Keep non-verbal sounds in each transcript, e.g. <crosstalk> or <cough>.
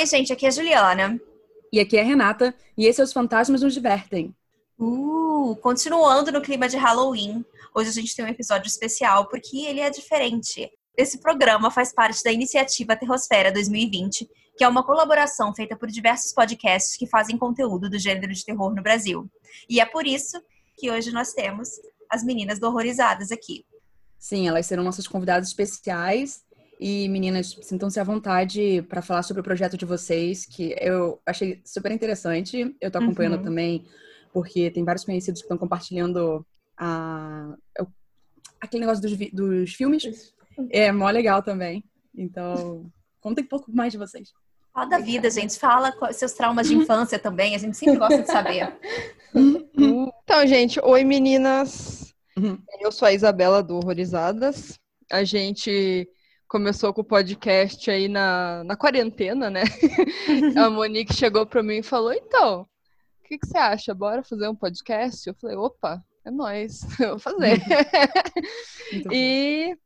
Oi, gente, aqui é a Juliana. E aqui é a Renata, e esse é Os Fantasmas Nos Divertem. Uh, continuando no clima de Halloween, hoje a gente tem um episódio especial porque ele é diferente. Esse programa faz parte da iniciativa Terrosfera 2020, que é uma colaboração feita por diversos podcasts que fazem conteúdo do gênero de terror no Brasil. E é por isso que hoje nós temos as meninas do Horrorizadas aqui. Sim, elas serão nossas convidadas especiais. E meninas, sintam-se à vontade para falar sobre o projeto de vocês, que eu achei super interessante. Eu tô acompanhando uhum. também, porque tem vários conhecidos que estão compartilhando a, aquele negócio dos, dos filmes. É mó legal também. Então, contem um pouco mais de vocês. Fala da vida, gente. Fala seus traumas de infância também. A gente sempre gosta de saber. Então, gente, oi meninas. Uhum. Eu sou a Isabela do Horrorizadas. A gente começou com o podcast aí na, na quarentena, né? <laughs> a Monique chegou para mim e falou: então, o que, que, você acha? Bora fazer um podcast? Eu falei: opa, é nóis, <laughs> eu vou fazer. <laughs> e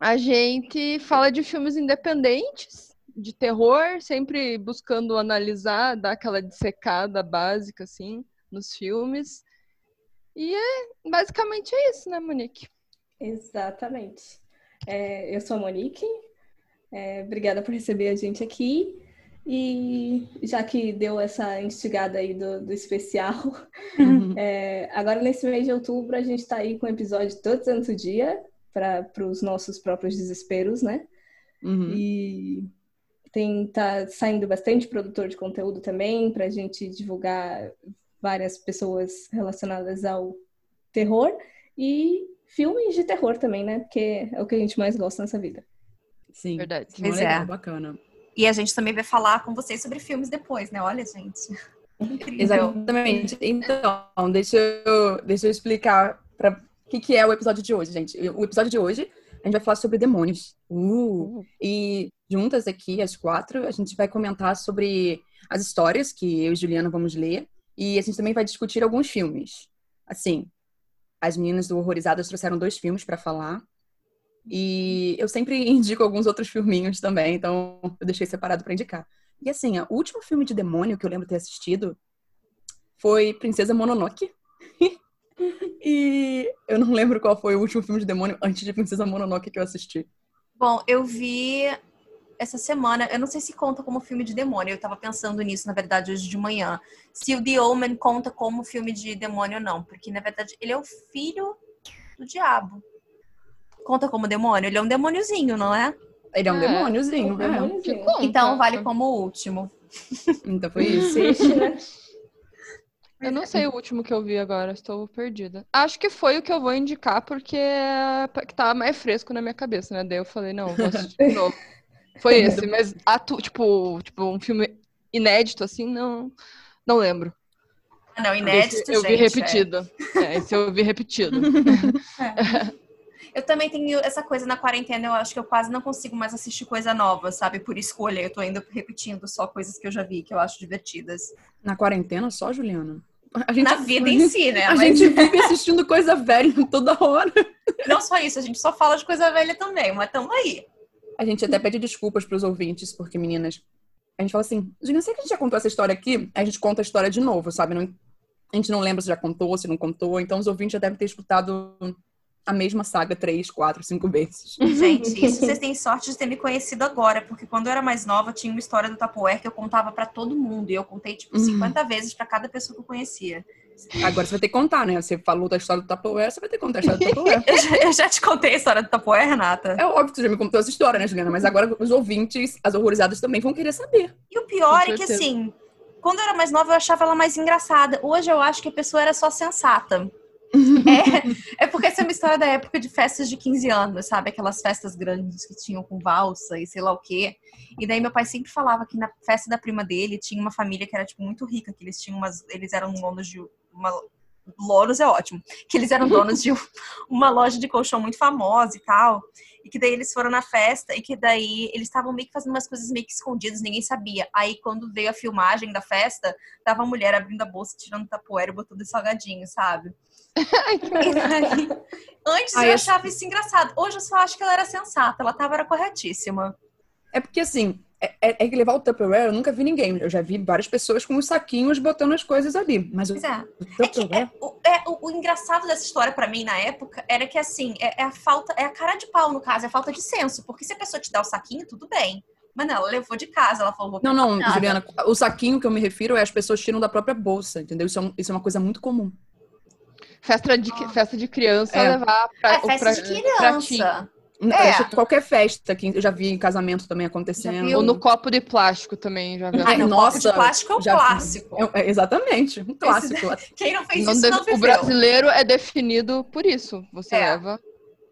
a gente fala de filmes independentes, de terror, sempre buscando analisar, dar aquela dissecada básica, assim, nos filmes. E é, basicamente é isso, né, Monique? Exatamente. É, eu sou a Monique, é, obrigada por receber a gente aqui. E já que deu essa instigada aí do, do especial, uhum. <laughs> é, agora nesse mês de outubro a gente está aí com o episódio todo santo dia para os nossos próprios desesperos, né? Uhum. E tem tá saindo bastante produtor de conteúdo também para a gente divulgar várias pessoas relacionadas ao terror e filmes de terror também, né? Porque é o que a gente mais gosta nessa vida. Sim, verdade. Pois legal, é. bacana. E a gente também vai falar com vocês sobre filmes depois, né? Olha, gente. <laughs> Exatamente. Então, deixa eu, deixa eu explicar para o que, que é o episódio de hoje, gente. O episódio de hoje a gente vai falar sobre demônios. Uh, uh. E juntas aqui, as quatro, a gente vai comentar sobre as histórias que eu e Juliana vamos ler. E a gente também vai discutir alguns filmes. Assim, as meninas do Horrorizadas trouxeram dois filmes para falar. E eu sempre <laughs> indico alguns outros filminhos também, então eu deixei separado para indicar. E assim, o último filme de demônio que eu lembro ter assistido foi Princesa Mononoke. <laughs> e eu não lembro qual foi o último filme de demônio antes de Princesa Mononoke que eu assisti. Bom, eu vi essa semana, eu não sei se conta como filme de demônio, eu tava pensando nisso, na verdade, hoje de manhã. Se o The Omen conta como filme de demônio ou não, porque na verdade ele é o filho do diabo. Conta como demônio? Ele é um demôniozinho, não é? Ele é um é, demôniozinho, é. demôniozinho. Então vale como o último. Então foi <laughs> isso. Eu não sei o último que eu vi agora, estou perdida. Acho que foi o que eu vou indicar porque que tava mais fresco na minha cabeça, né? Daí eu falei, não, vou assistir de <laughs> novo. Foi esse, mas atu, tipo, tipo, um filme inédito, assim, não, não lembro. Ah, não, inédito, esse eu gente, vi repetido. É. é. esse eu vi repetido. <laughs> É. Eu também tenho essa coisa na quarentena, eu acho que eu quase não consigo mais assistir coisa nova, sabe? Por escolha, eu tô indo repetindo só coisas que eu já vi, que eu acho divertidas. Na quarentena só, Juliana? Gente, na <laughs> vida em si, né? A mas... gente vive assistindo coisa velha toda hora. Não só isso, a gente só fala de coisa velha também, mas tamo aí. A gente até pede desculpas para os ouvintes, porque, meninas, a gente fala assim, Juliana, sei que a gente já contou essa história aqui, a gente conta a história de novo, sabe? Não, a gente não lembra se já contou, se não contou, então os ouvintes já devem ter escutado a mesma saga três, quatro, cinco vezes. Gente, isso vocês têm sorte de ter me conhecido agora, porque quando eu era mais nova, tinha uma história do Tupperware que eu contava para todo mundo, e eu contei, tipo, 50 uhum. vezes para cada pessoa que eu conhecia. Agora você vai ter que contar, né? Você falou da história do Tupperware, você vai ter que contar a história do Tupperware. <laughs> eu, já, eu, já, te contei a história do Tupperware, Renata. É óbvio que você já me contou essa história, né, Juliana? Mas agora os ouvintes, as horrorizadas também vão querer saber. E o pior é que, assim, quando eu era mais nova, eu achava ela mais engraçada. Hoje eu acho que a pessoa era só sensata. É, é porque essa é uma história da época de festas de 15 anos, sabe? Aquelas festas grandes que tinham com valsa e sei lá o quê. E daí meu pai sempre falava que na festa da prima dele tinha uma família que era, tipo, muito rica, que eles tinham umas. Eles eram donos de uma. Loros é ótimo. Que eles eram donos de <laughs> uma loja de colchão muito famosa e tal. E que daí eles foram na festa e que daí eles estavam meio que fazendo umas coisas meio que escondidas, ninguém sabia. Aí quando veio a filmagem da festa, tava a mulher abrindo a bolsa, tirando tapoeira e botando salgadinho, sabe? Aí, <laughs> antes Ai, eu achava isso engraçado. Hoje eu só acho que ela era sensata, ela tava era corretíssima. É porque assim, é, é, que levar o Tupperware, eu nunca vi ninguém. Eu já vi várias pessoas com os saquinhos botando as coisas ali. Mas o, é. o Tupperware... É, o, é, o, o, engraçado dessa história para mim na época era que, assim, é, é, a falta... É a cara de pau, no caso. É a falta de senso. Porque se a pessoa te dá o saquinho, tudo bem. Mas não, ela levou de casa. Ela falou... Não, não, nada. Juliana. O saquinho que eu me refiro é as pessoas tiram da própria bolsa, entendeu? Isso é, isso é uma coisa muito comum. Festa de, ah. festa de criança levar pra... É, festa pra, de criança. É. Qualquer festa que eu já vi em casamento também acontecendo. Ou no copo de plástico também, já vi. Ai, no nossa, copo de plástico é um clássico. É, é, exatamente, um clássico. Esse, <laughs> quem não fez não isso deve, não O brasileiro é definido por isso. Você é. leva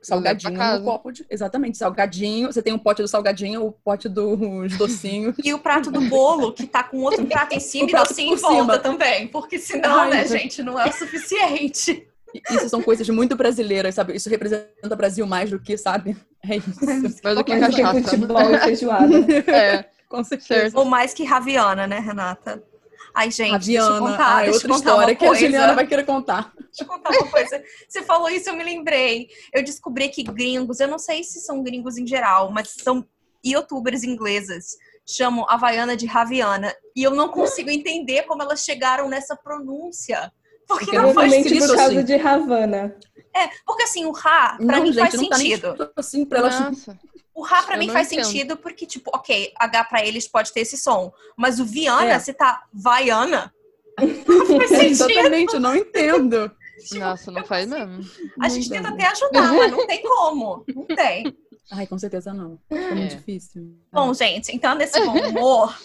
salgadinho no copo de. Exatamente, salgadinho. Você tem um pote do salgadinho, o pote dos docinhos. e o prato do bolo, que tá com outro prato em <laughs> cima e docinho em volta também. Porque senão, Ai, né, gente, não é o suficiente. Isso são coisas muito brasileiras, sabe? Isso representa o Brasil mais do que, sabe? É isso. <laughs> Mais do que cachaça. Futebol e feijoada. <laughs> É, com certeza. Ou mais que Raviana, né, Renata? Ai, gente, Raviana. deixa eu contar, Ai, deixa outra história que a Juliana vai querer contar. Deixa eu contar uma coisa. Você falou isso, eu me lembrei. Eu descobri que gringos, eu não sei se são gringos em geral, mas são youtubers inglesas chamam Havaiana de Raviana. E eu não consigo entender como elas chegaram nessa pronúncia. Porque não faz sentido. por causa assim. de Havana. É, porque assim, o Ra, pra não, mim gente, faz tá sentido. Tá assim pra elas... O Ra pra eu mim faz entendo. sentido porque, tipo, ok, H pra eles pode ter esse som. Mas o Viana, é. se tá Vaiana, não <laughs> faz sentido. Exatamente, eu não entendo. Tipo, Nossa, não faz mesmo. A gente tenta até ajudar, mas não tem <laughs> como. Não tem. Ai, com certeza não. É muito difícil. Bom, gente, então nesse bom humor,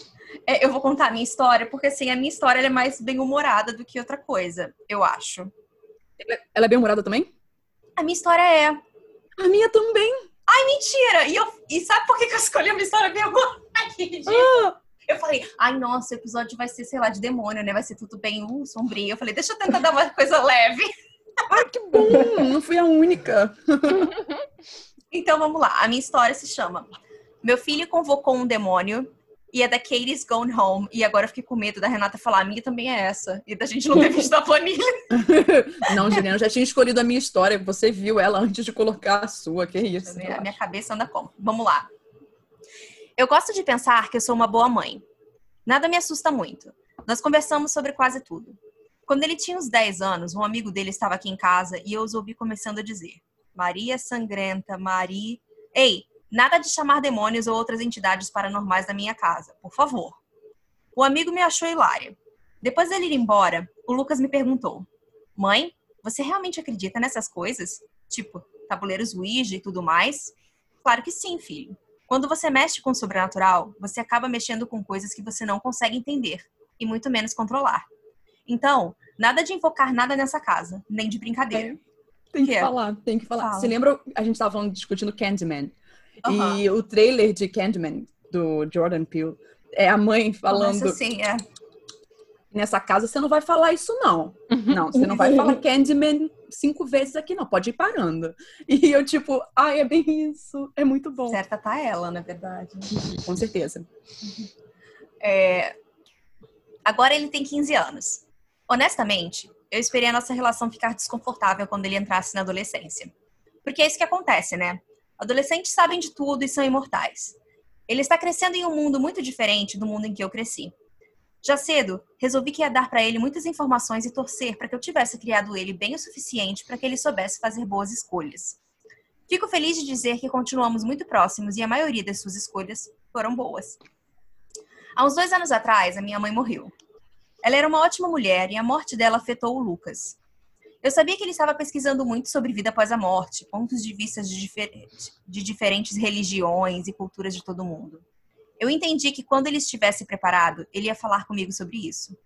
é, eu vou contar a minha história, porque assim, a minha história é mais bem humorada do que outra coisa, eu acho. Ela é bem humorada também? A minha história é. A minha também. Ai, mentira! E, eu, e sabe por que eu escolhi uma história bem humorada? Ah. Eu falei, ai, nossa, o episódio vai ser, sei lá, de demônio, né? Vai ser tudo bem uh, sombrio. Eu falei, deixa eu tentar dar uma coisa leve. <laughs> Ai, que bom! Não fui a única. <laughs> então vamos lá. A minha história se chama Meu filho convocou um demônio e é da Katie's Gone Home. E agora eu fiquei com medo da Renata falar, a minha também é essa. E da gente não ter visto a planilha. <laughs> não, Juliana, eu já tinha escolhido a minha história. Você viu ela antes de colocar a sua. Que isso? A minha, minha cabeça anda como? Vamos lá. Eu gosto de pensar que eu sou uma boa mãe. Nada me assusta muito. Nós conversamos sobre quase tudo. Quando ele tinha uns 10 anos, um amigo dele estava aqui em casa e eu os ouvi começando a dizer: Maria Sangrenta, Maria. Ei, Nada de chamar demônios ou outras entidades paranormais na minha casa, por favor. O amigo me achou hilária. Depois dele ir embora, o Lucas me perguntou: Mãe, você realmente acredita nessas coisas? Tipo, tabuleiros Ouija e tudo mais? Claro que sim, filho. Quando você mexe com o sobrenatural, você acaba mexendo com coisas que você não consegue entender e muito menos controlar. Então, nada de invocar nada nessa casa, nem de brincadeira. É, tem que, que falar, tem que falar. Fala. Você lembra, a gente estava falando, discutindo Candyman. Uhum. E o trailer de Candyman, do Jordan Peele, é a mãe falando. Começa assim, é. Nessa casa você não vai falar isso, não. Uhum. Não, você não vai <laughs> falar Candyman cinco vezes aqui, não. Pode ir parando. <laughs> E eu, tipo, ai, é bem isso. É muito bom. Certa tá ela, na verdade. Com certeza. É... Agora ele tem 15 anos. Honestamente, eu esperei a nossa relação ficar desconfortável quando ele entrasse na adolescência. Porque é isso que acontece, né? Adolescentes sabem de tudo e são imortais. Ele está crescendo em um mundo muito diferente do mundo em que eu cresci. Já cedo, resolvi que ia dar para ele muitas informações e torcer para que eu tivesse criado ele bem o suficiente para que ele soubesse fazer boas escolhas. Fico feliz de dizer que continuamos muito próximos e a maioria das suas escolhas foram boas. Há uns dois anos atrás, a minha mãe morreu. Ela era uma ótima mulher e a morte dela afetou o Lucas. Eu sabia que ele estava pesquisando muito sobre vida após a morte, pontos de vista de, difer de diferentes religiões e culturas de todo mundo. Eu entendi que quando ele estivesse preparado, ele ia falar comigo sobre isso.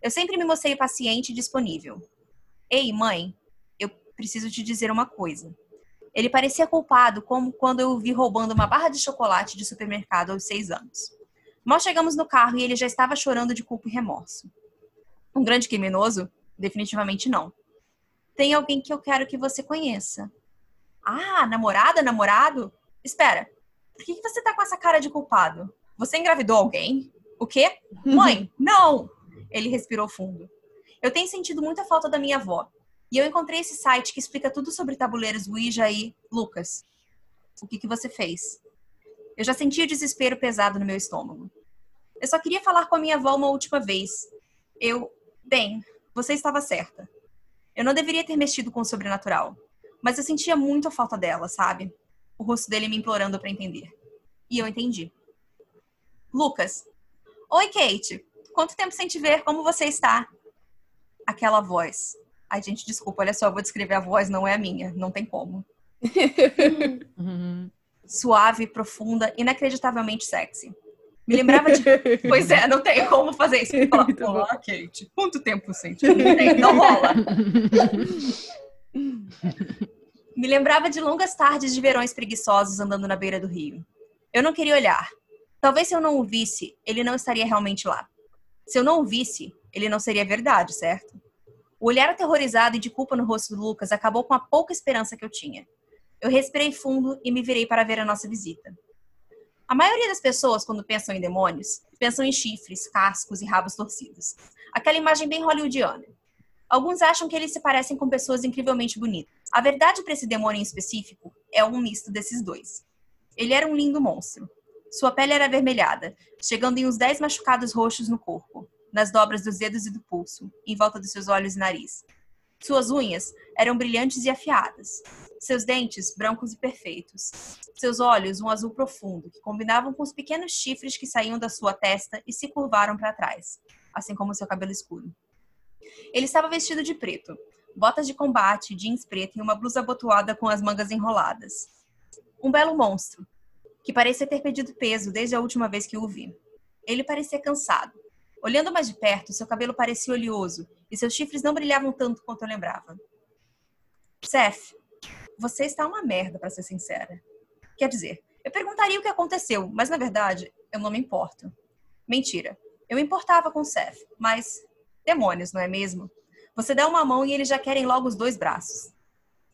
Eu sempre me mostrei paciente e disponível. Ei, mãe, eu preciso te dizer uma coisa. Ele parecia culpado, como quando eu o vi roubando uma barra de chocolate de supermercado aos seis anos. Mal chegamos no carro e ele já estava chorando de culpa e remorso. Um grande criminoso? Definitivamente não tem alguém que eu quero que você conheça. Ah, namorada, namorado? Espera, por que, você tá com essa cara de culpado? Você engravidou alguém? O quê? Mãe, não! Ele respirou fundo. Eu tenho sentido muita falta da minha avó. E eu encontrei esse site que explica tudo sobre tabuleiros Ouija e Lucas. O que, que você fez? Eu já sentia desespero pesado no meu estômago. Eu só queria falar com a minha avó uma última vez. Eu. Bem, você estava certa. Eu não deveria ter mexido com o sobrenatural. Mas eu sentia muito a falta dela, sabe? O rosto dele me implorando para entender. E eu entendi. Lucas. Oi, Kate. Quanto tempo sem te ver? Como você está? Aquela voz. Ai, gente, desculpa, olha só, eu vou descrever a voz, não é a minha, não tem como. <laughs> Suave, profunda, inacreditavelmente sexy. Me lembrava de. <laughs> pois é, não tem como fazer isso. Falar, Olá, Kate. Quanto tempo sem te ver? Não rola. Me lembrava de longas tardes de verões preguiçosos andando na beira do rio. Eu não queria olhar. Talvez se eu não o visse, ele não estaria realmente lá. Se eu não o visse, ele não seria verdade, certo? O olhar aterrorizado e de culpa no rosto do Lucas acabou com a pouca esperança que eu tinha. Eu respirei fundo e me virei para ver a nossa visita. A maioria das pessoas, quando pensam em demônios, pensam em chifres, cascos e rabos torcidos. Aquela imagem bem hollywoodiana. Alguns acham que eles se parecem com pessoas incrivelmente bonitas. A verdade para esse demônio em específico é um misto desses dois. Ele era um lindo monstro. Sua pele era avermelhada, chegando em uns dez machucados roxos no corpo, nas dobras dos dedos e do pulso, em volta dos seus olhos e nariz. Suas unhas eram brilhantes e afiadas. Seus dentes brancos e perfeitos. Seus olhos um azul profundo, que combinavam com os pequenos chifres que saíam da sua testa e se curvaram para trás, assim como seu cabelo escuro. Ele estava vestido de preto, botas de combate, jeans preto e uma blusa abotoada com as mangas enroladas. Um belo monstro, que parecia ter perdido peso desde a última vez que o vi. Ele parecia cansado. Olhando mais de perto, seu cabelo parecia oleoso e seus chifres não brilhavam tanto quanto eu lembrava. Seth, você está uma merda, para ser sincera. Quer dizer, eu perguntaria o que aconteceu, mas na verdade, eu não me importo. Mentira. Eu importava com Seth, mas demônios, não é mesmo? Você dá uma mão e eles já querem logo os dois braços.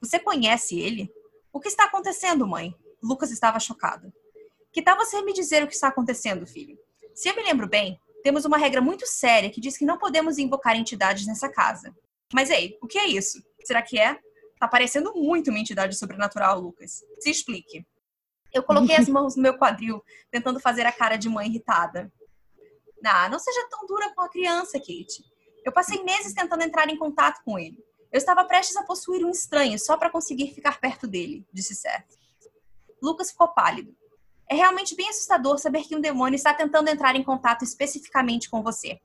Você conhece ele? O que está acontecendo, mãe? Lucas estava chocado. Que tal você me dizer o que está acontecendo, filho? Se eu me lembro bem, temos uma regra muito séria que diz que não podemos invocar entidades nessa casa. Mas ei, o que é isso? Será que é? Tá parecendo muito uma entidade sobrenatural, Lucas. Se explique. Eu coloquei as <laughs> mãos no meu quadril, tentando fazer a cara de mãe irritada. Ah, não seja tão dura com a criança, Kate. Eu passei meses tentando entrar em contato com ele. Eu estava prestes a possuir um estranho só para conseguir ficar perto dele, disse Seth. Lucas ficou pálido. É realmente bem assustador saber que um demônio está tentando entrar em contato especificamente com você.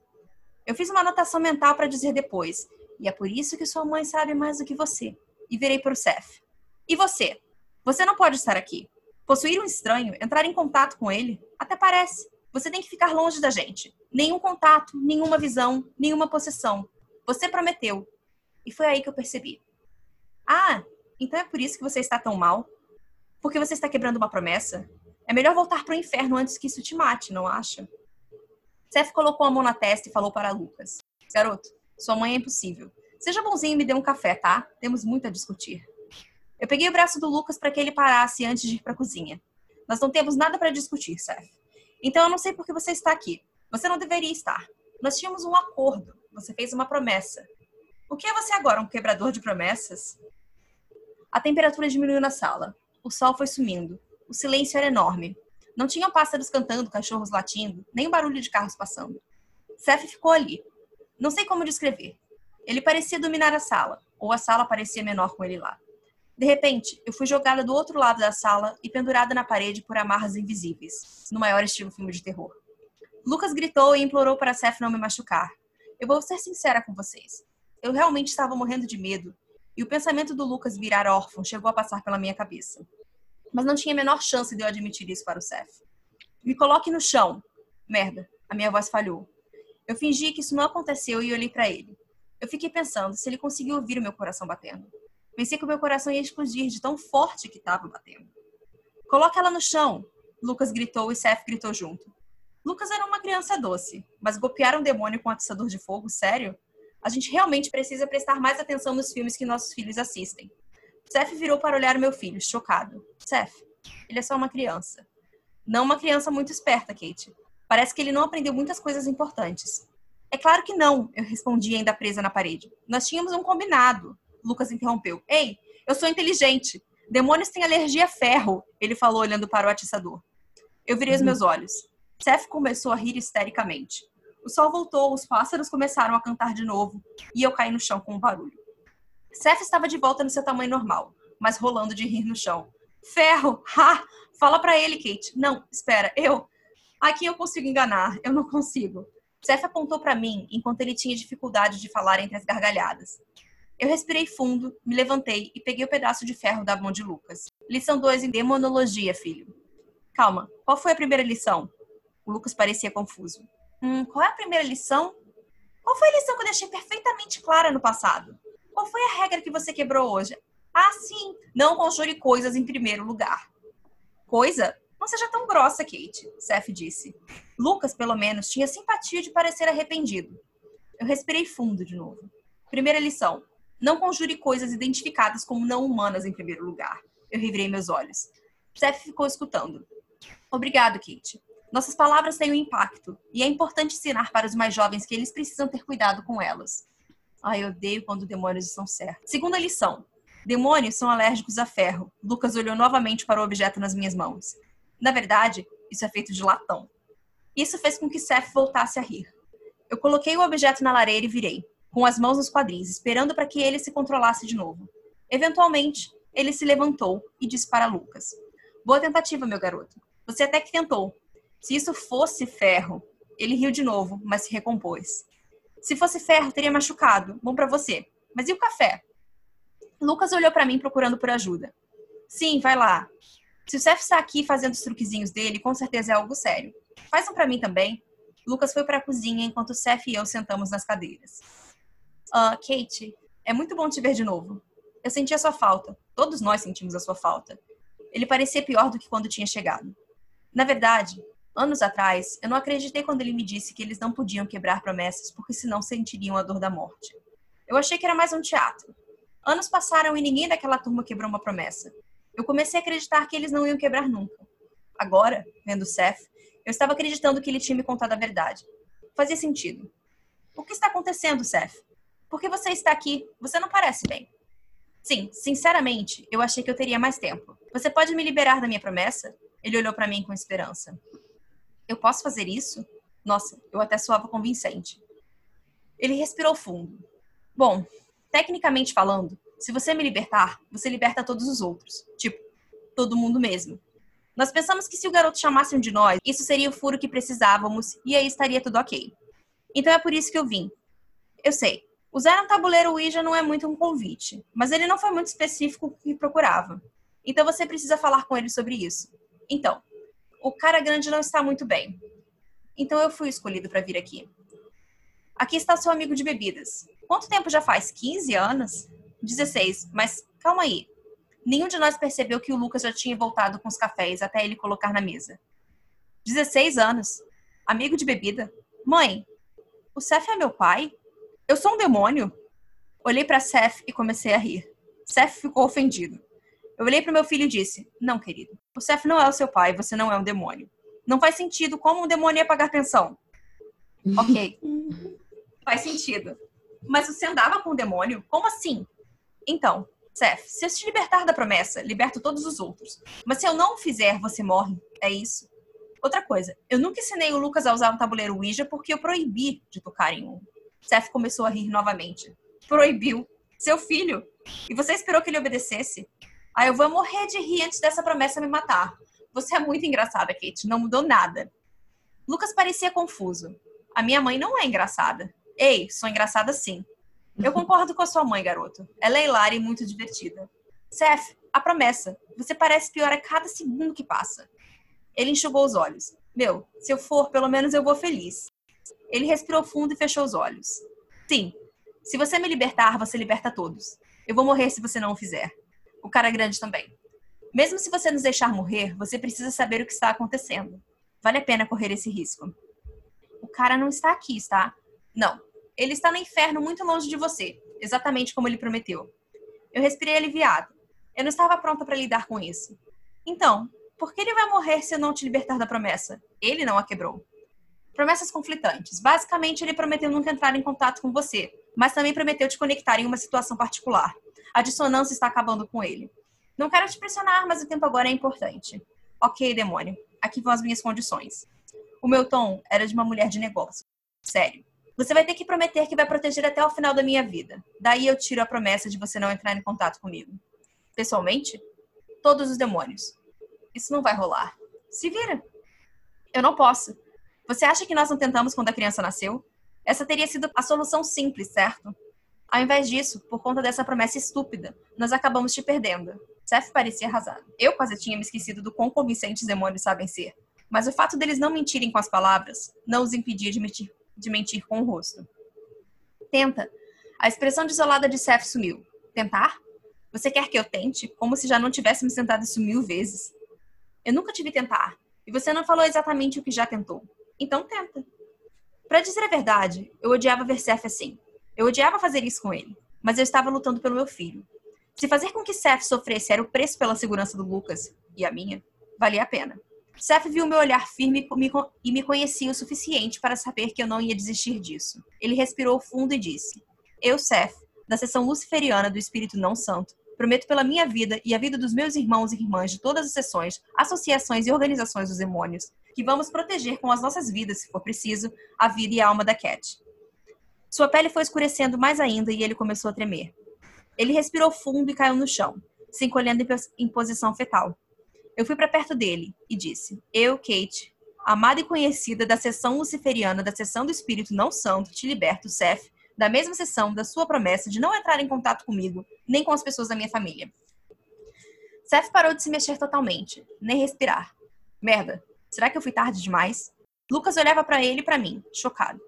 Eu fiz uma anotação mental para dizer depois, e é por isso que sua mãe sabe mais do que você. E virei para o Seth. E você? Você não pode estar aqui. Possuir um estranho, entrar em contato com ele, até parece. Você tem que ficar longe da gente. Nenhum contato, nenhuma visão, nenhuma possessão. Você prometeu. E foi aí que eu percebi. Ah, então é por isso que você está tão mal? Porque você está quebrando uma promessa? É melhor voltar para o inferno antes que isso te mate, não acha? Seth colocou a mão na testa e falou para Lucas: Garoto, sua mãe é impossível. Seja bonzinho e me dê um café, tá? Temos muito a discutir. Eu peguei o braço do Lucas para que ele parasse antes de ir para a cozinha. Nós não temos nada para discutir, Seth. Então eu não sei por que você está aqui. Você não deveria estar. Nós tínhamos um acordo. Você fez uma promessa. O que é você agora, um quebrador de promessas? A temperatura diminuiu na sala. O sol foi sumindo. O silêncio era enorme. Não tinham pássaros cantando, cachorros latindo, nem barulho de carros passando. Seth ficou ali. Não sei como descrever. Ele parecia dominar a sala, ou a sala parecia menor com ele lá. De repente, eu fui jogada do outro lado da sala e pendurada na parede por amarras invisíveis, no maior estilo filme de terror. Lucas gritou e implorou para Seth não me machucar. Eu vou ser sincera com vocês. Eu realmente estava morrendo de medo e o pensamento do Lucas virar órfão chegou a passar pela minha cabeça. Mas não tinha a menor chance de eu admitir isso para o Seth. Me coloque no chão. Merda, a minha voz falhou. Eu fingi que isso não aconteceu e olhei para ele. Eu fiquei pensando se ele conseguiu ouvir o meu coração batendo. Pensei que o meu coração ia explodir de tão forte que estava batendo. Coloque ela no chão, Lucas gritou e Seth gritou junto. Lucas era uma criança doce, mas golpear um demônio com um atiçador de fogo, sério? A gente realmente precisa prestar mais atenção nos filmes que nossos filhos assistem. Seth virou para olhar meu filho, chocado. Seth, ele é só uma criança. Não uma criança muito esperta, Kate. Parece que ele não aprendeu muitas coisas importantes. É claro que não, eu respondi ainda presa na parede. Nós tínhamos um combinado. Lucas interrompeu. Ei, eu sou inteligente. Demônios têm alergia a ferro, ele falou olhando para o atiçador. Eu virei os meus olhos. Seth começou a rir histericamente. O sol voltou, os pássaros começaram a cantar de novo e eu caí no chão com um barulho. Seth estava de volta no seu tamanho normal, mas rolando de rir no chão. Ferro! Ha! Fala para ele, Kate. Não, espera, eu. Aqui eu consigo enganar, eu não consigo. Seth apontou para mim enquanto ele tinha dificuldade de falar entre as gargalhadas. Eu respirei fundo, me levantei e peguei o pedaço de ferro da mão de Lucas. Lição 2 em demonologia, filho. Calma, qual foi a primeira lição? O Lucas parecia confuso. Hum, qual é a primeira lição? Qual foi a lição que eu deixei perfeitamente clara no passado? Qual foi a regra que você quebrou hoje? Ah, sim, não conjure coisas em primeiro lugar. Coisa? Não seja tão grossa, Kate, Seth disse. Lucas, pelo menos, tinha simpatia de parecer arrependido. Eu respirei fundo de novo. Primeira lição: não conjure coisas identificadas como não humanas em primeiro lugar. Eu revirei meus olhos. Seth ficou escutando. Obrigado, Kate. Nossas palavras têm um impacto, e é importante ensinar para os mais jovens que eles precisam ter cuidado com elas. Ai, eu odeio quando demônios estão certos. Segunda lição: demônios são alérgicos a ferro. Lucas olhou novamente para o objeto nas minhas mãos. Na verdade, isso é feito de latão. Isso fez com que Seth voltasse a rir. Eu coloquei o objeto na lareira e virei, com as mãos nos quadris, esperando para que ele se controlasse de novo. Eventualmente, ele se levantou e disse para Lucas: Boa tentativa, meu garoto. Você até que tentou, se isso fosse ferro, ele riu de novo, mas se recompôs. Se fosse ferro, teria machucado. Bom para você. Mas e o café? Lucas olhou para mim procurando por ajuda. Sim, vai lá. Se o Seth está aqui fazendo os truquezinhos dele, com certeza é algo sério. Faz um para mim também. Lucas foi para a cozinha enquanto o Seth e eu sentamos nas cadeiras. Uh, Kate, é muito bom te ver de novo. Eu senti a sua falta. Todos nós sentimos a sua falta. Ele parecia pior do que quando tinha chegado. Na verdade, Anos atrás, eu não acreditei quando ele me disse que eles não podiam quebrar promessas porque senão sentiriam a dor da morte. Eu achei que era mais um teatro. Anos passaram e ninguém daquela turma quebrou uma promessa. Eu comecei a acreditar que eles não iam quebrar nunca. Agora, vendo Seth, eu estava acreditando que ele tinha me contado a verdade. Fazia sentido. O que está acontecendo, Seth? Por que você está aqui? Você não parece bem. Sim, sinceramente, eu achei que eu teria mais tempo. Você pode me liberar da minha promessa? Ele olhou para mim com esperança. Eu posso fazer isso? Nossa, eu até soava convincente. Ele respirou fundo. Bom, tecnicamente falando, se você me libertar, você liberta todos os outros. Tipo, todo mundo mesmo. Nós pensamos que se o garoto chamasse um de nós, isso seria o furo que precisávamos e aí estaria tudo ok. Então é por isso que eu vim. Eu sei, usar um tabuleiro Ouija não é muito um convite, mas ele não foi muito específico o que procurava. Então você precisa falar com ele sobre isso. Então, o cara grande não está muito bem. Então eu fui escolhido para vir aqui. Aqui está seu amigo de bebidas. Quanto tempo já faz? 15 anos? 16. Mas calma aí. Nenhum de nós percebeu que o Lucas já tinha voltado com os cafés até ele colocar na mesa. 16 anos. Amigo de bebida. Mãe, o Seth é meu pai? Eu sou um demônio? Olhei para Seth e comecei a rir. Seth ficou ofendido. Eu olhei para meu filho e disse: Não, querido. O Seth não é o seu pai, você não é um demônio. Não faz sentido como um demônio ia pagar pensão. <laughs> ok. faz sentido. Mas você andava com um demônio? Como assim? Então, Seth, se eu te libertar da promessa, liberto todos os outros. Mas se eu não o fizer, você morre. É isso. Outra coisa, eu nunca ensinei o Lucas a usar um tabuleiro Ouija porque eu proibi de tocar em um. Seth começou a rir novamente. Proibiu. Seu filho. E você esperou que ele obedecesse? Aí eu vou morrer de rir antes dessa promessa me matar. Você é muito engraçada, Kate. Não mudou nada. Lucas parecia confuso. A minha mãe não é engraçada. Ei, sou engraçada sim. Eu concordo com a sua mãe, garoto. Ela é hilária e muito divertida. Seth, a promessa. Você parece pior a cada segundo que passa. Ele enxugou os olhos. Meu, se eu for, pelo menos eu vou feliz. Ele respirou fundo e fechou os olhos. Sim, se você me libertar, você liberta todos. Eu vou morrer se você não o fizer o cara grande também. Mesmo se você nos deixar morrer, você precisa saber o que está acontecendo. Vale a pena correr esse risco. O cara não está aqui, está? Não. Ele está no inferno muito longe de você, exatamente como ele prometeu. Eu respirei aliviado. Eu não estava pronta para lidar com isso. Então, por que ele vai morrer se eu não te libertar da promessa? Ele não a quebrou. Promessas conflitantes. Basicamente, ele prometeu nunca entrar em contato com você, mas também prometeu te conectar em uma situação particular. A dissonância está acabando com ele. Não quero te pressionar, mas o tempo agora é importante. Ok, demônio. aqui vão as minhas condições. O meu tom era de uma mulher de negócio. Sério. Você vai ter que prometer que vai proteger até o final da minha vida. Daí eu tiro a promessa de você não entrar em contato comigo. Pessoalmente, todos os demônios. Isso não vai rolar. Se vira. Eu não posso. Você acha que nós não tentamos quando a criança nasceu? Essa teria sido a solução simples, certo? Ao invés disso, por conta dessa promessa estúpida, nós acabamos te perdendo. Seth parecia arrasado. Eu quase tinha me esquecido do quão convincentes demônios sabem ser. Mas o fato deles não mentirem com as palavras não os impedia de mentir, de mentir com o rosto. Tenta. A expressão desolada de Seth sumiu. Tentar? Você quer que eu tente? Como se já não tivéssemos tentado isso mil vezes. Eu nunca tive tentar. E você não falou exatamente o que já tentou. Então tenta. Para dizer a verdade, eu odiava ver Seth assim. Eu odiava fazer isso com ele. Mas eu estava lutando pelo meu filho. Se fazer com que Seth sofresse era o preço pela segurança do Lucas, e a minha, valia a pena. Seth viu meu olhar firme e me conhecia o suficiente para saber que eu não ia desistir disso. Ele respirou fundo e disse: Eu, Seth, da seção luciferiana do Espírito Não Santo, prometo pela minha vida e a vida dos meus irmãos e irmãs de todas as seções, associações e organizações dos demônios, que vamos proteger com as nossas vidas, se for preciso, a vida e a alma da Cat. Sua pele foi escurecendo mais ainda e ele começou a tremer. Ele respirou fundo e caiu no chão, se encolhendo em posição fetal. Eu fui para perto dele e disse: Eu, Kate, amada e conhecida da seção luciferiana da seção do Espírito Não Santo, te liberto, Seth, da mesma sessão da sua promessa de não entrar em contato comigo, nem com as pessoas da minha família. Seth parou de se mexer totalmente, nem respirar. Merda, será que eu fui tarde demais? Lucas olhava para ele e para mim, chocado.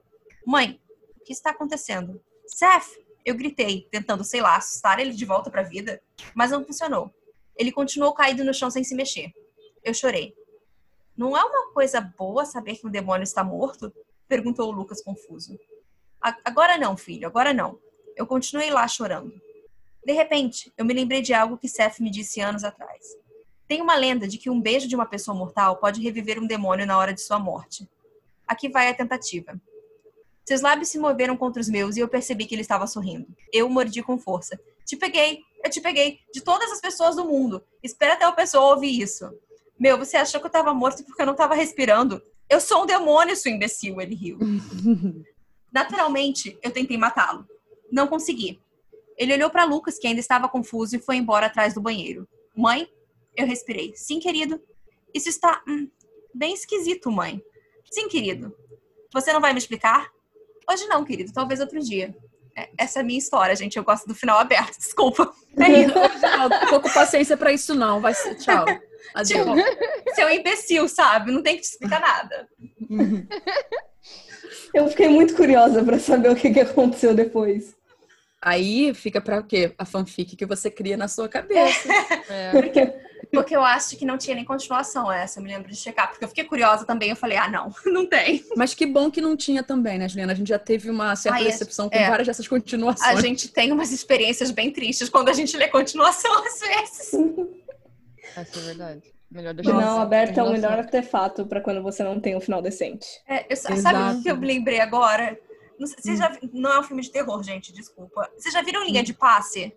Mãe, que está acontecendo? Seth! Eu gritei, tentando, sei lá, assustar ele de volta para a vida, mas não funcionou. Ele continuou caído no chão sem se mexer. Eu chorei. Não é uma coisa boa saber que um demônio está morto? Perguntou Lucas confuso. Agora não, filho, agora não. Eu continuei lá chorando. De repente, eu me lembrei de algo que Seth me disse anos atrás. Tem uma lenda de que um beijo de uma pessoa mortal pode reviver um demônio na hora de sua morte. Aqui vai a tentativa. Seus lábios se moveram contra os meus e eu percebi que ele estava sorrindo. Eu mordi com força. Te peguei, eu te peguei. De todas as pessoas do mundo. Espera até o pessoa ouvir isso. Meu, você achou que eu estava morto porque eu não estava respirando? Eu sou um demônio, seu imbecil, ele riu. <laughs> Naturalmente, eu tentei matá-lo. Não consegui. Ele olhou para Lucas, que ainda estava confuso, e foi embora atrás do banheiro. Mãe? Eu respirei. Sim, querido. Isso está hum, bem esquisito, mãe. Sim, querido. Você não vai me explicar? Hoje não, querido, talvez outro dia. É, essa é a minha história, gente. Eu gosto do final aberto, <laughs> desculpa. É isso. Não, tô com paciência pra isso, não. Vai ser, tchau. <laughs> Adeus. Tipo, seu imbecil, sabe? Não tem que te explicar nada. Eu fiquei muito curiosa para saber o que, que aconteceu depois. Aí fica para o quê? A fanfic que você cria na sua cabeça. <laughs> É. Porque, porque eu acho que não tinha nem continuação essa, eu me lembro de checar. Porque eu fiquei curiosa também, eu falei, ah, não, <laughs> não tem. Mas que bom que não tinha também, né, Juliana? A gente já teve uma certa Ai, decepção com é. várias dessas continuações. A gente tem umas experiências bem tristes quando a gente lê continuação às vezes. <laughs> Essa é verdade. Melhor deixar Final aberto é o melhor artefato para quando você não tem um final decente. É, eu, sabe o que eu me lembrei agora? Não, sei, hum. já, não é um filme de terror, gente, desculpa. Vocês já viram Linha hum. de Passe?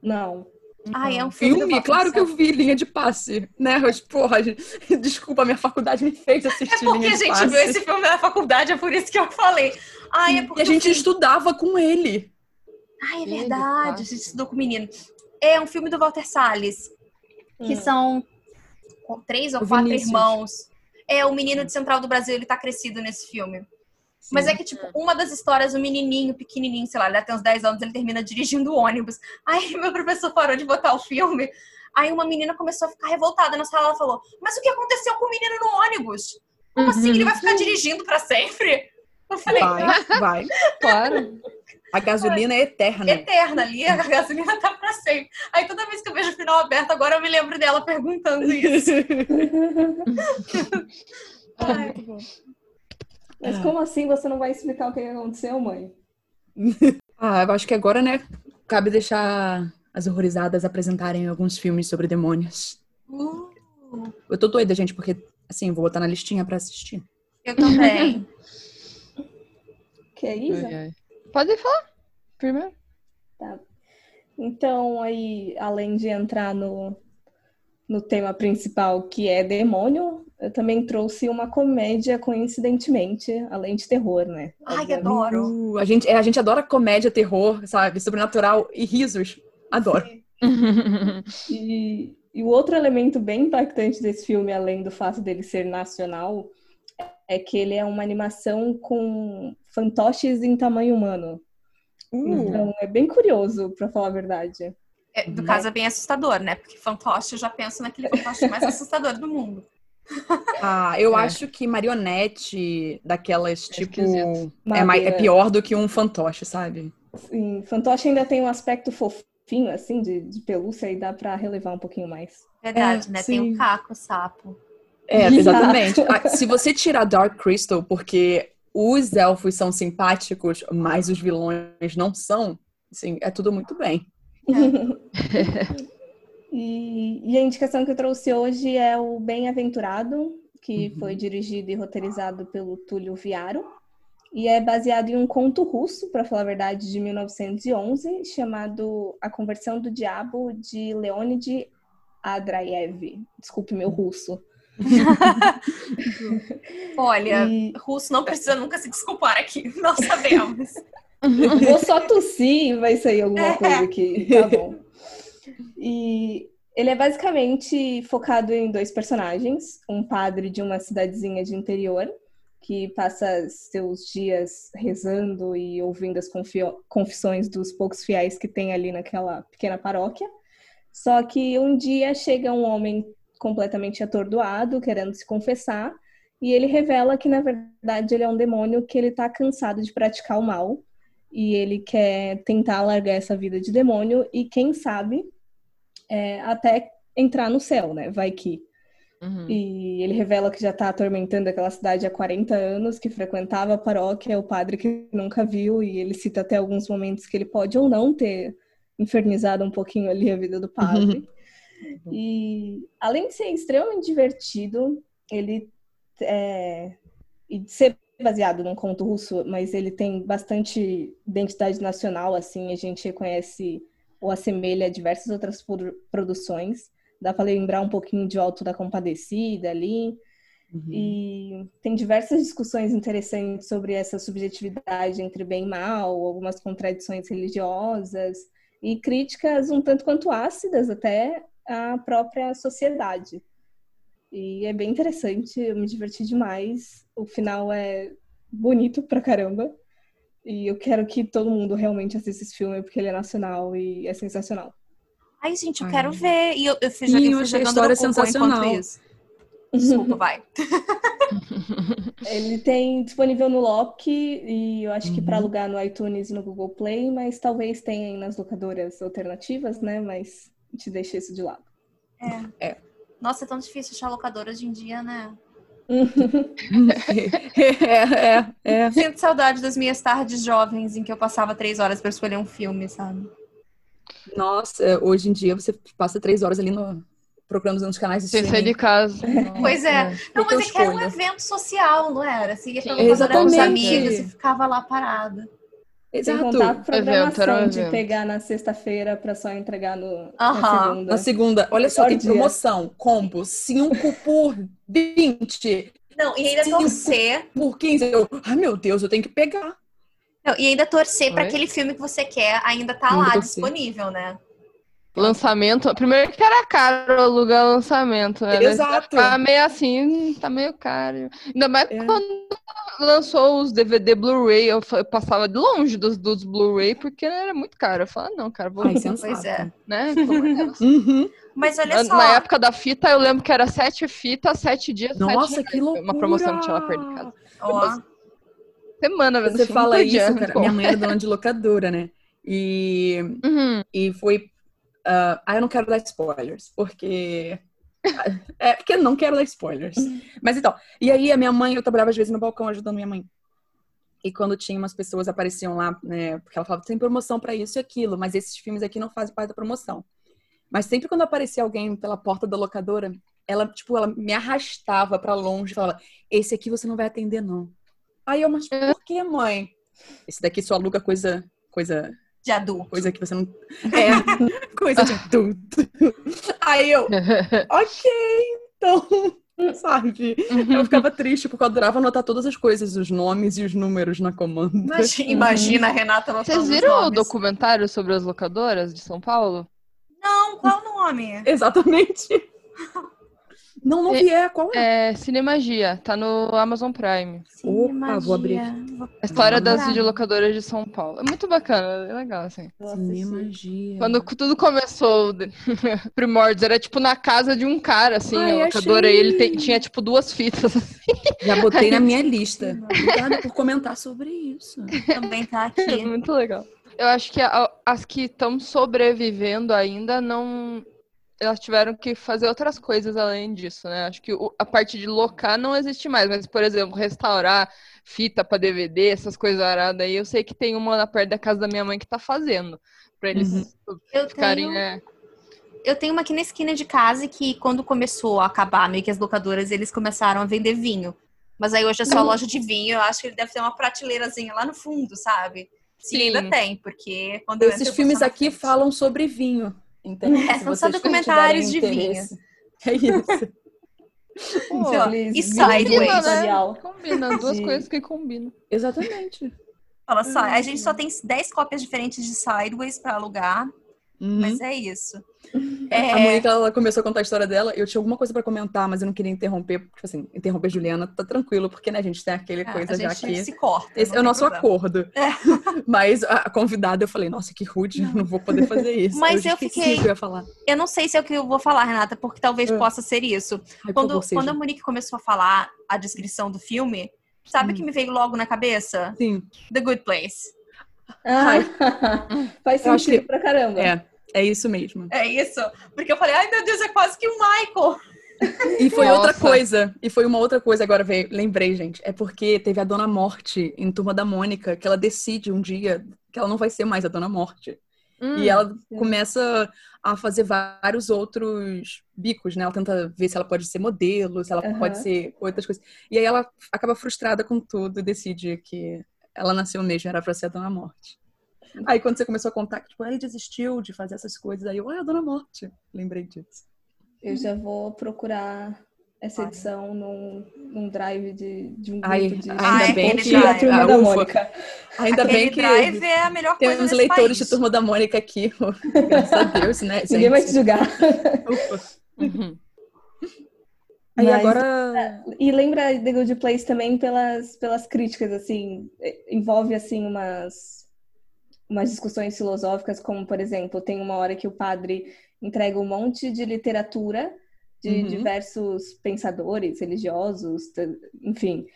Não. Ah, é um filme. Filme? Claro que eu vi Linha de Passe, né? Mas, porra, <laughs> desculpa, minha faculdade me fez assistir é Linha de Passe. porque a gente viu esse filme na faculdade, é por isso que eu falei. Ai, é porque e a gente estudava com ele. Ai, é verdade, a gente estudou com o menino. É um filme do Walter Salles, que hum. são três ou quatro Vinícius. irmãos. É, o menino de Central do Brasil, ele tá crescido nesse filme. Sim. Mas é que, tipo, uma das histórias, o menininho, pequenininho, sei lá, ele tem uns 10 anos, ele termina dirigindo o ônibus. Aí <laughs> meu professor parou de botar o filme. Aí uma menina começou a ficar revoltada na sala. Ela falou: Mas o que aconteceu com o menino no ônibus? Como assim? Ele vai ficar dirigindo para sempre? Eu falei: Vai, vai. Claro. A gasolina é eterna. Eterna ali, a gasolina tá pra sempre. Aí toda vez que eu vejo o final aberto, agora eu me lembro dela perguntando isso. <laughs> Ai. Mas como assim você não vai explicar o que aconteceu, mãe? <laughs> ah, eu acho que agora, né, cabe deixar as horrorizadas apresentarem alguns filmes sobre demônios. Uh. Eu tô doida, gente, porque, assim, vou botar na listinha pra assistir. Eu também. que é isso? Pode falar primeiro. Tá. Então, aí, além de entrar no, no tema principal, que é demônio, eu também trouxe uma comédia, coincidentemente, além de terror, né? Ai, adoro! Uh, a, gente, é, a gente adora comédia, terror, sabe? Sobrenatural e risos. Adoro. e, e o outro elemento bem impactante desse filme, além do fato dele ser nacional, é que ele é uma animação com fantoches em tamanho humano. Uh. Então é bem curioso, para falar a verdade. É, no uhum. caso é bem assustador, né? Porque fantoche eu já penso naquele fantoche mais assustador do mundo. <laughs> Ah, eu é. acho que marionete daquelas, é tipo, é, mais, é pior do que um fantoche, sabe? Sim, fantoche ainda tem um aspecto fofinho, assim, de, de pelúcia, e dá pra relevar um pouquinho mais. Verdade, é, né? Sim. Tem o caco, o sapo. É, exatamente. Ah, se você tirar Dark Crystal, porque os elfos são simpáticos, mas os vilões não são, assim, é tudo muito bem. É. <laughs> e, e, a indicação que eu trouxe hoje é o Bem-Aventurado, que uhum. foi dirigido e roteirizado pelo Túlio Viaro. E é baseado em um conto russo, para falar a verdade, de 1911, chamado A Conversão do Diabo, de Leonid Adraev. Desculpe meu russo. <laughs> Olha, e... russo não precisa nunca se desculpar aqui, nós sabemos. <laughs> Vou só tossir e vai sair alguma é. coisa aqui, tá bom. <laughs> E ele é basicamente focado em dois personagens: um padre de uma cidadezinha de interior que passa seus dias rezando e ouvindo as confissões dos poucos fiéis que tem ali naquela pequena paróquia. Só que um dia chega um homem completamente atordoado, querendo se confessar, e ele revela que na verdade ele é um demônio que ele está cansado de praticar o mal e ele quer tentar largar essa vida de demônio e quem sabe é, até entrar no céu, né? Vai que. Uhum. E ele revela que já está atormentando aquela cidade há 40 anos, que frequentava a paróquia, o padre que nunca viu, e ele cita até alguns momentos que ele pode ou não ter infernizado um pouquinho ali a vida do padre. <laughs> Uhum. E além de ser extremamente divertido, ele é, e de ser baseado num conto russo, mas ele tem bastante identidade nacional, assim, a gente reconhece ou assemelha a diversas outras produções. Dá para lembrar um pouquinho de Alto da Compadecida ali. Uhum. E tem diversas discussões interessantes sobre essa subjetividade entre bem e mal, algumas contradições religiosas e críticas um tanto quanto ácidas até à própria sociedade. E é bem interessante, eu me diverti demais. O final é bonito pra caramba. E eu quero que todo mundo realmente assista esse filme, porque ele é nacional e é sensacional. Ai, gente, eu Ai. quero ver. E eu, eu fiz, Sim, eu fiz a história sensacional. Isso. Desculpa, vai. <laughs> ele tem disponível no Loki e eu acho uhum. que para alugar no iTunes e no Google Play, mas talvez tenha nas locadoras alternativas, né? Mas te deixei isso de lado. É. é. Nossa, é tão difícil achar locadora hoje em dia, né? <laughs> é, é, é. <laughs> Sinto saudade das minhas tardes jovens em que eu passava três horas para escolher um filme, sabe? Nossa, hoje em dia você passa três horas ali no, procurando nos canais de streaming. Você de casa. Pois é. é. Não, mas é que era um evento social, não era? Você ia pela com os amigos e ficava lá parada. Exato. Sem contar a programação evento, de pegar na sexta-feira para só entregar no, na segunda. Na segunda. Olha só, tem promoção. Combo 5 por 20. Não, e ainda torcer. Por 15. Eu, ai, meu Deus, eu tenho que pegar. Não, e ainda torcer para aquele filme que você quer ainda tá ainda lá torcer. disponível, né? Lançamento. Primeiro que era caro alugar lançamento, né? Exato. Tá meio assim, tá meio caro. Ainda mais é. quando lançou os DVD Blu-ray, eu, passava de longe dos, dos Blu-ray porque era muito caro. Eu falava, não, cara, vou. Ai, pois é. Né? <laughs> uhum. Mas olha só. Na época da fita, eu lembro que era sete fitas, sete dias. Nossa, sete que loucura! Uma promoção que tinha lá perto de casa. Ó. Semana Você fala isso, cara. <laughs> Minha mãe era dona de locadora, né? E, uhum. e foi Uh, ah, eu não quero dar spoilers, porque. é porque eu não quero dar spoilers. Mas então, e aí a minha mãe, eu trabalhava às vezes no balcão ajudando minha mãe. E quando tinha umas pessoas apareciam lá, né, porque ela falava, tem promoção para isso e aquilo, mas esses filmes aqui não fazem parte da promoção. Mas sempre quando aparecia alguém pela porta da locadora, ela, tipo, ela me arrastava para longe e falava, esse aqui você não vai atender, não. Aí eu, mas por que, mãe? Esse daqui só aluga coisa, coisa De adulto. Coisa que você não. <laughs> É, <laughs> coisa de adulto. Aí eu, <laughs> ok, então. Sabe? Eu ficava triste porque eu adorava anotar todas as coisas, os nomes e os números na comanda. Imagina, imagina a Renata anotando Vocês os viram o documentário sobre as locadoras de São Paulo? Não, qual o nome? Exatamente. Não, não vi, é. Qual é? É Cinemagia, tá no Amazon Prime. Opa, vou abrir A história das videolocadoras de São Paulo. É muito bacana, é legal, assim. Cinemagia. Quando tudo começou, de- <laughs> Primórdios, era tipo na casa de um cara, assim, Ai, a locadora, achei. e ele te- tinha tipo duas fitas. <laughs> assim. Já botei na minha lista. Obrigada por comentar sobre isso. Também tá É aqui. <laughs> muito legal. Eu acho que as que estão sobrevivendo ainda não. Elas tiveram que fazer outras coisas além disso, né? Acho que o- a parte de locar não existe mais, mas, por exemplo, restaurar fita pra DVD, essas coisas aradas aí, eu sei que tem uma lá perto da casa da minha mãe que tá fazendo. Pra eles Uhum. Eu ficarem, tenho, né? eu tenho uma aqui na esquina de casa que quando começou a acabar meio que as locadoras, eles começaram a vender vinho. Mas aí hoje é só loja de vinho, eu acho que ele deve ter uma prateleirazinha lá no fundo, sabe? Se Sim. ainda tem, porque quando eu Esses entro, filmes na aqui frente. falam sobre vinho. Então, É, são só vocês documentários de interesse- <laughs> É isso. Pô, Eles- e Sideways. combina, né? Combina, duas De- coisas que combinam. Exatamente. Fala, só, a gente só tem 10 cópias diferentes de Sideways pra alugar, Uhum. mas é isso. A É, Mônica, ela começou a contar a história dela. Eu tinha alguma coisa pra comentar, mas eu não queria interromper. Tipo assim, interromper Juliana, tá tranquilo, porque, né, a gente tem aquele a coisa já gente aqui. se corta. Esse não é o nosso problema. acordo. <laughs> Mas a a convidada, eu falei, nossa, que rude, eu não vou poder fazer isso. Mas eu esqueci fiquei- eu ia falar. Eu não sei se é o que eu vou falar, Renata, porque talvez Ah. possa ser isso. Ai, Quando, favor, quando a Monique começou a falar a descrição do filme, sabe o Hum. que me veio logo na cabeça? Sim, The Good Place. Ah, <laughs> faz Eu sentido que- pra caramba. é. É isso mesmo. É isso. Porque eu falei, ai meu Deus, é quase que o Michael. E foi outra Nossa. coisa. E foi uma outra coisa agora, veio. Lembrei, gente. É porque teve a Dona Morte em Turma da Mônica, que ela decide um dia que ela não vai ser mais a Dona Morte. Hum, E ela começa a fazer vários outros bicos, né? Ela tenta ver se ela pode ser modelo, se ela Aham. pode ser outras coisas. E aí ela acaba frustrada com tudo e decide que ela nasceu mesmo, era pra ser a Dona Morte. Aí quando você começou a contar que tipo, ele desistiu de fazer essas coisas, aí eu, ah, a Dona Morte. Lembrei disso. Eu já vou procurar essa edição num, num drive de, de um grupo Ai, de ainda Ai, bem que de a turma Ah, da ufa. Mônica. Ainda Aquele bem que drive é a melhor coisa temos desse leitores país. de Turma da Mônica aqui. <laughs> Graças a Deus, né? <laughs> Ninguém vai te gente? julgar. Ufa. uhum. Aí Mas- agora. E lembra The Good Place também pelas, pelas críticas, assim, eh, envolve, assim, umas, umas discussões filosóficas, como, por exemplo, tem uma hora que o padre entrega um monte de literatura de Uhum. diversos pensadores religiosos, enfim,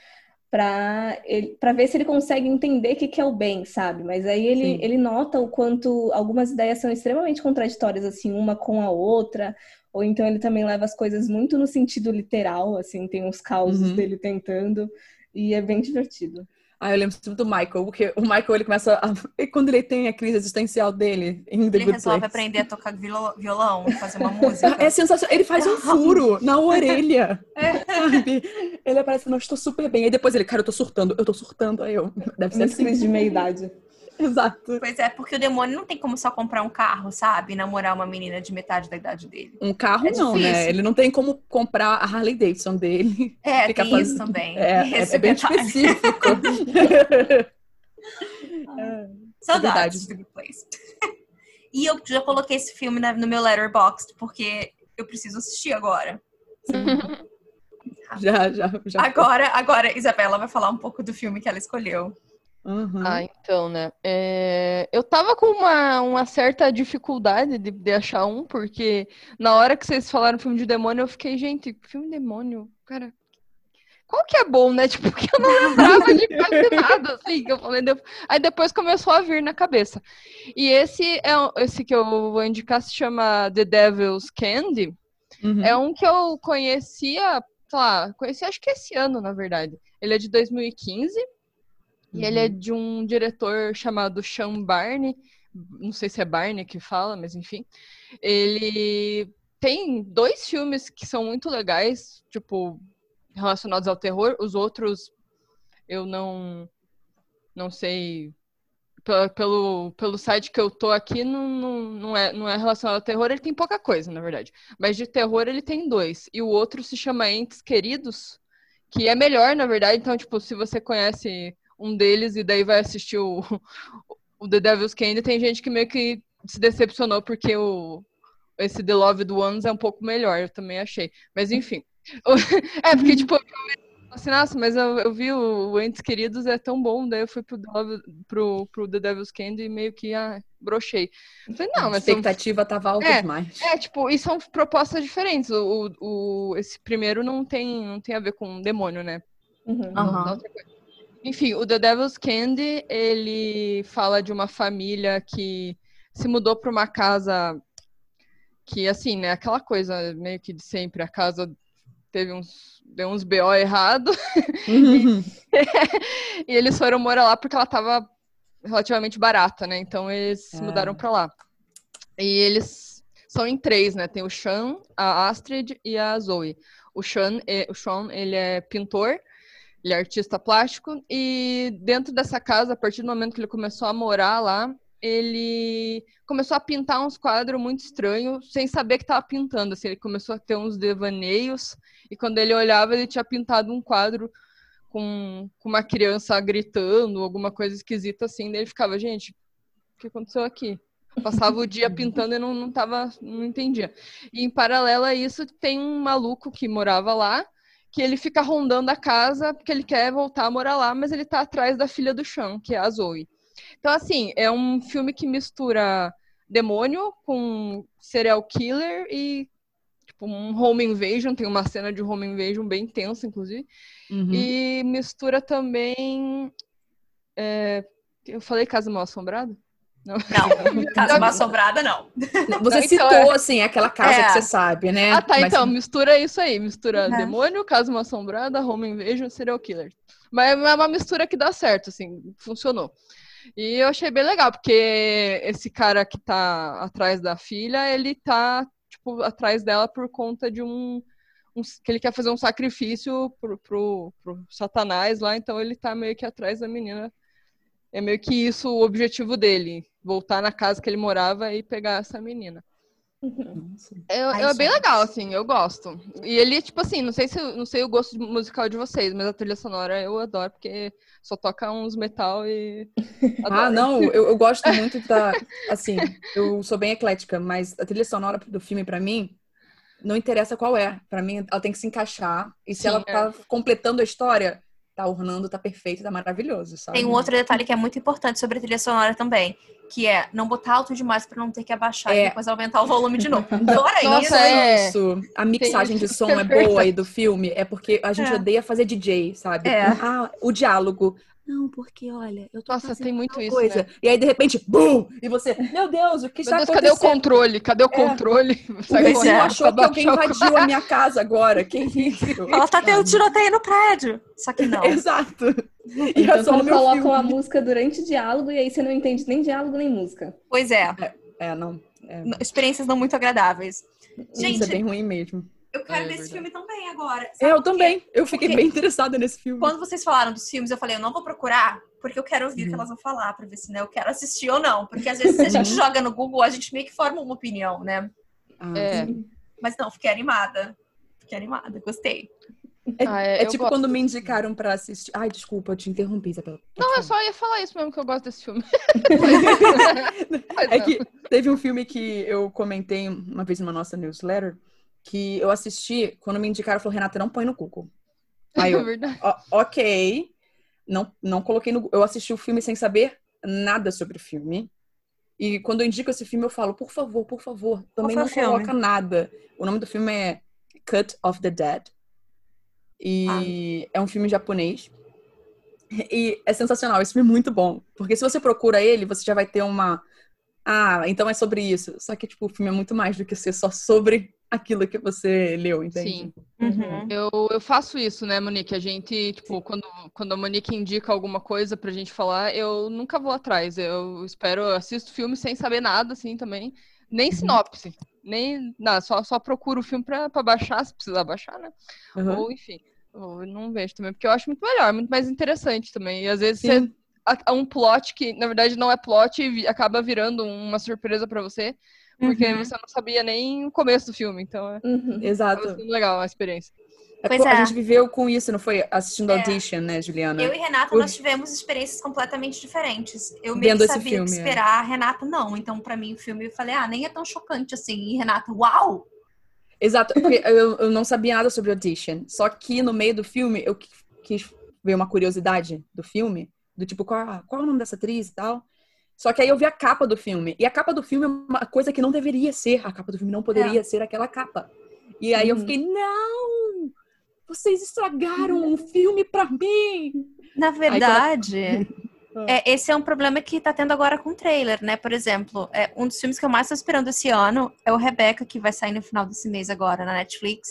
para para ver se ele consegue entender o que, que é o bem, sabe? Mas aí ele, Sim. ele nota o quanto algumas ideias são extremamente contraditórias, assim, uma com a outra, ou então ele também leva as coisas muito no sentido literal, assim, tem uns causos Uhum. dele tentando, e é bem divertido. Ah, eu lembro sempre do Michael, porque o Michael ele começa a. <laughs> e Quando ele tem a crise existencial dele em The Ele Good resolve Place. aprender a tocar violão, fazer uma música. <laughs> É sensacional. Ele faz um furo na <laughs> orelha. Sabe? Ele aparece, não, estou super bem. Aí depois ele, cara, eu tô surtando, eu tô surtando. Aí eu, deve ser Muita assim. crise de meia-idade. <laughs> Exato. Pois é, porque o demônio não tem como só comprar um carro, sabe? E namorar uma menina de metade da idade dele. Um carro É não, né? difícil. Ele não tem como comprar a Harley Davidson dele. É, <laughs> Fica tem faz- isso também. É, é, <laughs> é bem específico. Saudades verdade. do Good Place. e eu já coloquei esse filme no meu Letterboxd, porque eu preciso assistir agora. já, já, já. Agora, agora, Isabela vai falar um pouco do filme que ela escolheu. Uhum. Ah, então, né? É, Eu tava com uma, uma certa dificuldade de, de achar um, porque na hora que vocês falaram filme de demônio, eu fiquei, gente, filme de demônio, cara, qual que é bom, né? <laughs> Tipo, porque eu não lembrava de quase nada, assim, que eu falei. Aí depois começou a vir na cabeça. E esse é esse que eu vou indicar se chama The Devil's Candy. Uhum. É um que eu conhecia, sei lá, conheci acho que esse ano, na verdade. Ele é de 2015 e ele é de um diretor chamado Sean Barney. Não sei se é Barney que fala, mas enfim. Ele tem dois filmes que são muito legais, tipo, relacionados ao terror. Os outros eu não não sei pelo, pelo site que eu tô aqui, não, não, não, é, não é relacionado ao terror, ele tem pouca coisa, na verdade. Mas de terror ele tem dois. E o outro se chama Entes Queridos, que é melhor, na verdade. Então, tipo, se você conhece um deles e daí vai assistir o, <laughs> o The Devil's Candy, tem gente que meio que se decepcionou porque o, esse The Loved Ones é um pouco melhor, eu também achei. Mas enfim. <laughs> é, porque, tipo, assim, nossa, mas eu, eu vi o, o Entes Queridos é tão bom, daí eu fui pro, pro, pro The Devil's Candy e meio que ah, brochei. falei, não, mas. A expectativa são... tava alta é, demais. É, tipo, e são propostas diferentes. O, o, esse primeiro não tem, não tem a ver com demônio, né? Uhum. uhum. Enfim, o The Devil's Candy, ele fala de uma família que se mudou para uma casa que, assim, né, aquela coisa meio que de sempre, a casa teve uns, deu uns BO errado. Uhum. <laughs> e, eles foram morar lá porque ela estava relativamente barata, né? Então eles é. se mudaram para lá. E eles são em três, né? Tem o Sean, a Astrid e a Zoe. O Sean, o Sean ele é pintor, ele é artista plástico e dentro dessa casa, a partir do momento que ele começou a morar lá, ele começou a pintar uns quadros muito estranhos, sem saber que estava pintando. Assim, ele começou a ter uns devaneios, e quando ele olhava, ele tinha pintado um quadro com, com uma criança gritando, alguma coisa esquisita assim. Daí ele ficava, gente, o que aconteceu aqui? Passava o dia pintando e não, não, tava, não entendia. E em paralelo a isso, tem um maluco que morava lá, que ele fica rondando a casa porque ele quer voltar a morar lá, mas ele tá atrás da filha do chão, que é a Zoe. Então, assim, é um filme que mistura demônio com serial killer e tipo um home invasion, tem uma cena de home invasion bem tensa, inclusive. Uhum. E mistura também. É... Eu falei Casa Mal Assombrada? Não, não <laughs> Casa Mal Assombrada não. Você não, citou, então, é... assim, aquela casa é. que você sabe, né? Ah, tá, Mas... então, mistura isso aí. Mistura é. demônio, Casa Mal Assombrada, home invasion, serial killer. Mas é uma mistura que dá certo, assim, funcionou. E eu achei bem legal, porque esse cara que tá atrás da filha, ele tá, tipo, atrás dela por conta de um. um que ele quer fazer um sacrifício pro, pro, pro Satanás lá, então ele tá meio que atrás da menina. É meio que isso o objetivo dele, voltar na casa que ele morava e pegar essa menina. É, é bem legal, assim, eu gosto. E ele, tipo assim, não sei se não sei o gosto musical de vocês, mas a trilha sonora eu adoro, porque só toca uns metal e. <laughs> ah, não, eu, eu, gosto <laughs> muito da. Assim, eu sou bem eclética, mas a trilha sonora do filme, para mim, não interessa qual é. para mim, ela tem que se encaixar. E se Sim, ela tá é. completando a história, tá ornando, tá perfeito, tá maravilhoso, sabe? Tem um outro detalhe que é muito importante sobre a trilha sonora também, que é não botar alto demais para não ter que abaixar é. e depois aumentar o volume de novo. <laughs> Nossa, isso, é. isso. A mixagem de som é boa aí do filme, é porque a gente é. odeia fazer DJ, sabe? É. Ah, o diálogo. Não, porque olha, eu tô Nossa, tem muito isso, coisa. Né? E aí, de repente, bum! E você, meu Deus, o que meu está Deus, acontecendo? Cadê o controle? Cadê o é. controle? Você <laughs> achou que alguém invadiu a minha <laughs> casa agora. Quem viu? Ela tá tendo tiroteio no prédio. Só que não. <laughs> Exato. E então, é só quando colocam a música durante o diálogo e aí você não entende nem diálogo nem música. Pois é. É, é não. É. Experiências não muito agradáveis. Gente, Isso é bem ruim mesmo. Eu quero é, ver esse filme também agora. É, eu também. Eu fiquei porque bem interessada nesse filme. Quando vocês falaram dos filmes, eu falei, eu não vou procurar, porque eu quero ouvir uhum. o que uhum. elas vão falar, pra ver se né, eu quero assistir ou não. Porque às vezes se a gente uhum. joga no Google, a gente meio que forma uma opinião, né? Ah, é. Mas não, fiquei animada. Fiquei animada, gostei. É, ah, é, é tipo quando me indicaram pra assistir. Ai, desculpa, eu te interrompi, Isabela. Não, eu só ia falar isso mesmo, que eu gosto desse filme. <laughs> <laughs> é que teve um filme que eu comentei uma vez numa nossa newsletter que eu assisti, quando me indicaram, falou, Renata, não põe no Google. <laughs> Aí eu, é ok, não, não coloquei no Eu assisti o filme sem saber nada sobre o filme. E quando eu indico esse filme, eu falo, por favor, por favor, também não filme? coloca nada. O nome do filme é Cut of the Dead. E ah. é um filme japonês. E é sensacional, esse filme é muito bom. Porque se você procura ele, você já vai ter uma. Ah, então é sobre isso. Só que, tipo, o filme é muito mais do que ser só sobre aquilo que você leu, entende? Sim. Uhum. Eu, eu faço isso, né, Monique? A gente, tipo, quando, quando a Monique indica alguma coisa pra gente falar, eu nunca vou atrás. Eu espero, eu assisto filme sem saber nada, assim, também. Nem uhum. sinopse. Nem nada, só, só procuro o filme pra, pra baixar, se precisar baixar, né? Uhum. Ou, enfim. Eu não vejo também, porque eu acho muito melhor, muito mais interessante também. E às vezes Sim. você a, a um plot que, na verdade, não é plot e acaba virando uma surpresa para você. Porque uhum. você não sabia nem o começo do filme, então é. Uhum. Exato. legal a experiência. É, pois a é. gente viveu com isso, não foi? Assistindo é. Audition, né, Juliana? Eu e Renata, nós tivemos experiências completamente diferentes. Eu meio que sabia o que é. esperar, é. Renata não. Então, para mim, o filme, eu falei, ah, nem é tão chocante assim. E Renata, uau! Exato, porque eu, eu não sabia nada sobre Audition. Só que no meio do filme, eu quis ver uma curiosidade do filme, do tipo, qual, qual é o nome dessa atriz e tal. Só que aí eu vi a capa do filme. E a capa do filme é uma coisa que não deveria ser. A capa do filme não poderia é. ser aquela capa. E aí eu uhum. fiquei, não! Vocês estragaram um filme pra mim! Na verdade, <laughs> é, esse é um problema que tá tendo agora com o trailer, né? Por exemplo, é, um dos filmes que eu mais tô esperando esse ano é o Rebecca, que vai sair no final desse mês agora na Netflix.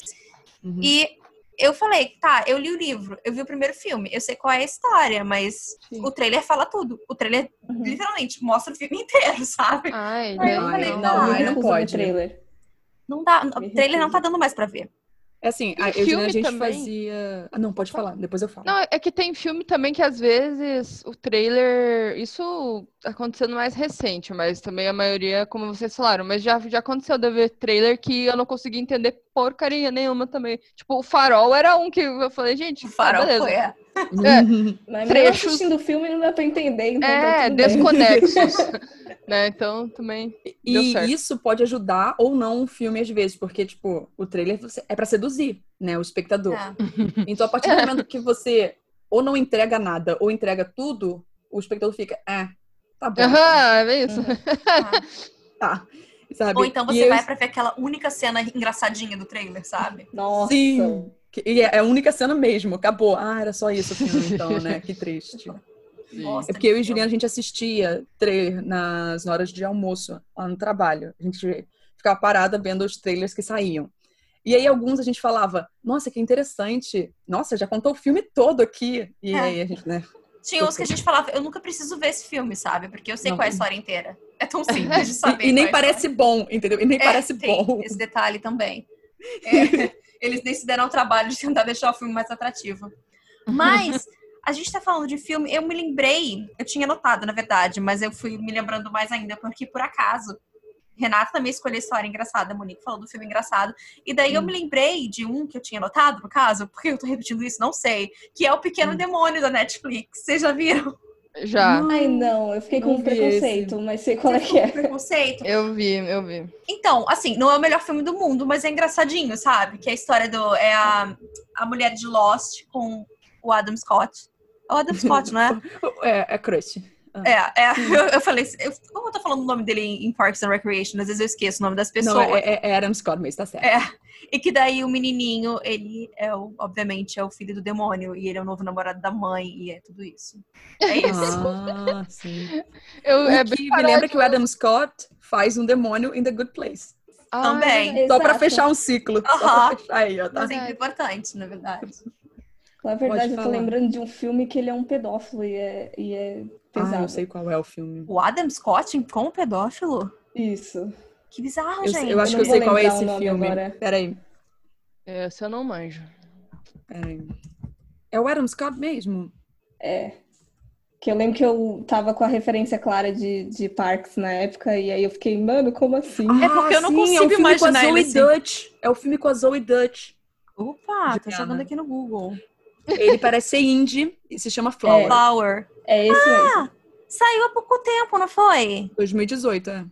Uhum. E eu falei, tá, eu li o livro, eu vi o primeiro filme, eu sei qual é a história, mas Sim. o trailer fala tudo. O trailer uhum. literalmente mostra o filme <laughs> inteiro, sabe? Ai, Aí eu falei, não, não, não, não pode. Trailer. Não dá, o trailer não tá dando mais pra ver. É assim, a, eu, a gente também... fazia. Ah, não, pode falar, depois eu falo. Não, é que tem filme também que às vezes o trailer. Isso acontecendo mais recente, mas também a maioria, como vocês falaram, mas já, já aconteceu de ver trailer que eu não consegui entender porcaria nenhuma também. Tipo, o farol era um que eu falei, gente, o farol tá, foi, é. é. <laughs> Mas trechos assistindo o filme não dá pra entender, então tá É, tá desconexos. <laughs> né? Então também. E isso pode ajudar ou não o filme às vezes, porque, tipo, o trailer é para seduzir, né, o espectador. É. <laughs> Então, a partir do momento que você ou não entrega nada ou entrega tudo, o espectador fica, é, tá bom. Aham, é isso. Uhum. <laughs> tá. Sabe? Ou então você e vai eu... pra ver aquela única cena engraçadinha do trailer, sabe? Nossa. Sim. E é a única cena mesmo, acabou. Ah, era só isso o filme, então, né? Que triste. <laughs> Nossa, é porque eu e Juliana a gente assistia trailer nas horas de almoço lá no trabalho. A gente ficava parada vendo os trailers que saíam. E aí alguns a gente falava, nossa, que interessante. Nossa, já contou o filme todo aqui. E é. aí a gente, né? Tinha uns que a gente falava, eu nunca preciso ver esse filme, sabe? Porque eu sei não. qual é a história inteira. É tão simples de <laughs> saber. e, e nem é parece bom, entendeu? E nem é, parece bom. Esse detalhe também. <laughs> É, eles nem se deram o trabalho de tentar deixar o filme mais atrativo. Mas a gente tá falando de filme, eu me lembrei, eu tinha notado, na verdade, mas eu fui me lembrando mais ainda, porque por acaso, Renata também escolheu história engraçada, a Monique falou do filme engraçado. E daí hum. eu me lembrei de um que eu tinha notado, no caso, porque eu tô repetindo isso, não sei, que é o Pequeno hum. Demônio da Netflix. Vocês já viram? Já. Ai, não, eu fiquei com um preconceito, esse. mas sei qual Você é que é. preconceito? Eu vi, eu vi. Então, assim, não é o melhor filme do mundo, mas é engraçadinho, sabe? Que é a história do. É a, a mulher de Lost com o Adam Scott. É o Adam Scott, não é? <laughs> é, é Crush. Ah. É, é eu, eu, falei, eu, como eu tô falando o nome dele em Parks and Recreation, às vezes eu esqueço o nome das pessoas. Não, é, é, é Adam Scott, mas tá certo. É, e que daí o menininho, ele é, o, obviamente, é o filho do demônio, e ele é o novo namorado da mãe, e é tudo isso. É isso. Ah, sim. <laughs> Eu, é que me lembra que o Adam Scott faz um demônio em The Good Place. Ah, Também. Só pra fechar um ciclo. Uh -huh. Só pra fechar aí, ó, tá? Sempre importante, na verdade. Na verdade, eu tô lembrando de um filme que ele é um pedófilo e é, e é pesado. Ah, eu sei qual é o filme. O Adam Scott como pedófilo? Isso. Que bizarro, eu, gente. Eu acho eu que eu sei qual é esse filme. Agora. Peraí. Esse eu não manjo. Peraí. É o Adam Scott mesmo? É. Que eu lembro que eu tava com a referência clara de, de Parks na época, e aí eu fiquei, mano, como assim? Ah, é porque eu não sim, consigo é imaginar com a Zoe assim. Dutch. É o filme com a Zoe Dutch. Opa, tô jogando aqui no Google. Ele parece ser indie e se chama Flower. É, Flower. É esse ah, mesmo. Saiu há pouco tempo, não foi? 2018, é.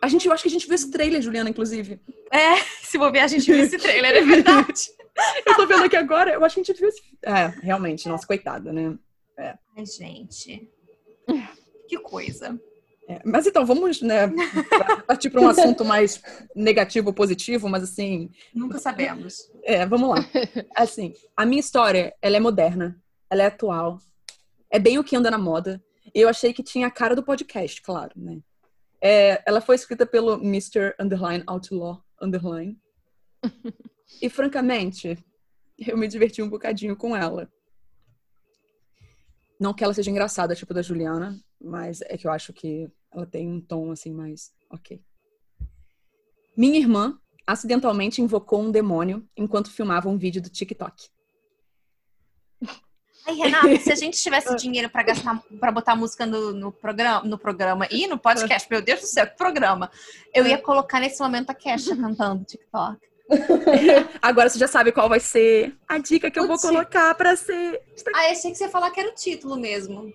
A gente, eu acho que a gente viu esse trailer, Juliana, inclusive. É, <laughs> se bobear, a gente viu esse trailer, é verdade. <laughs> eu tô vendo aqui agora, eu acho que a gente viu esse. É, realmente, nossa, coitada, né? É. Ai, gente. Que coisa. É, mas então, vamos né, partir para um assunto mais negativo ou positivo, mas assim. Nunca sabemos. É, vamos lá. Assim, a minha história, ela é moderna, ela é atual, é bem o que anda na moda. E eu achei que tinha a cara do podcast, claro, né? É, ela foi escrita pelo Mr. Underline Outlaw Underline. e francamente, eu me diverti um bocadinho com ela. Não que ela seja engraçada, tipo da Juliana, mas é que eu acho que ela tem um tom assim mais ok. Minha irmã acidentalmente invocou um demônio enquanto filmava um vídeo do TikTok. Ai, Renata, se a <laughs> gente tivesse dinheiro pra gastar, para botar música no, no, programa, no programa e no podcast, meu Deus do céu, que programa! Eu ia colocar nesse momento a Kesha cantando TikTok. <laughs> Agora você já sabe qual vai ser a dica que eu O vou colocar pra ser. Ah, achei que você ia falar que era o título mesmo.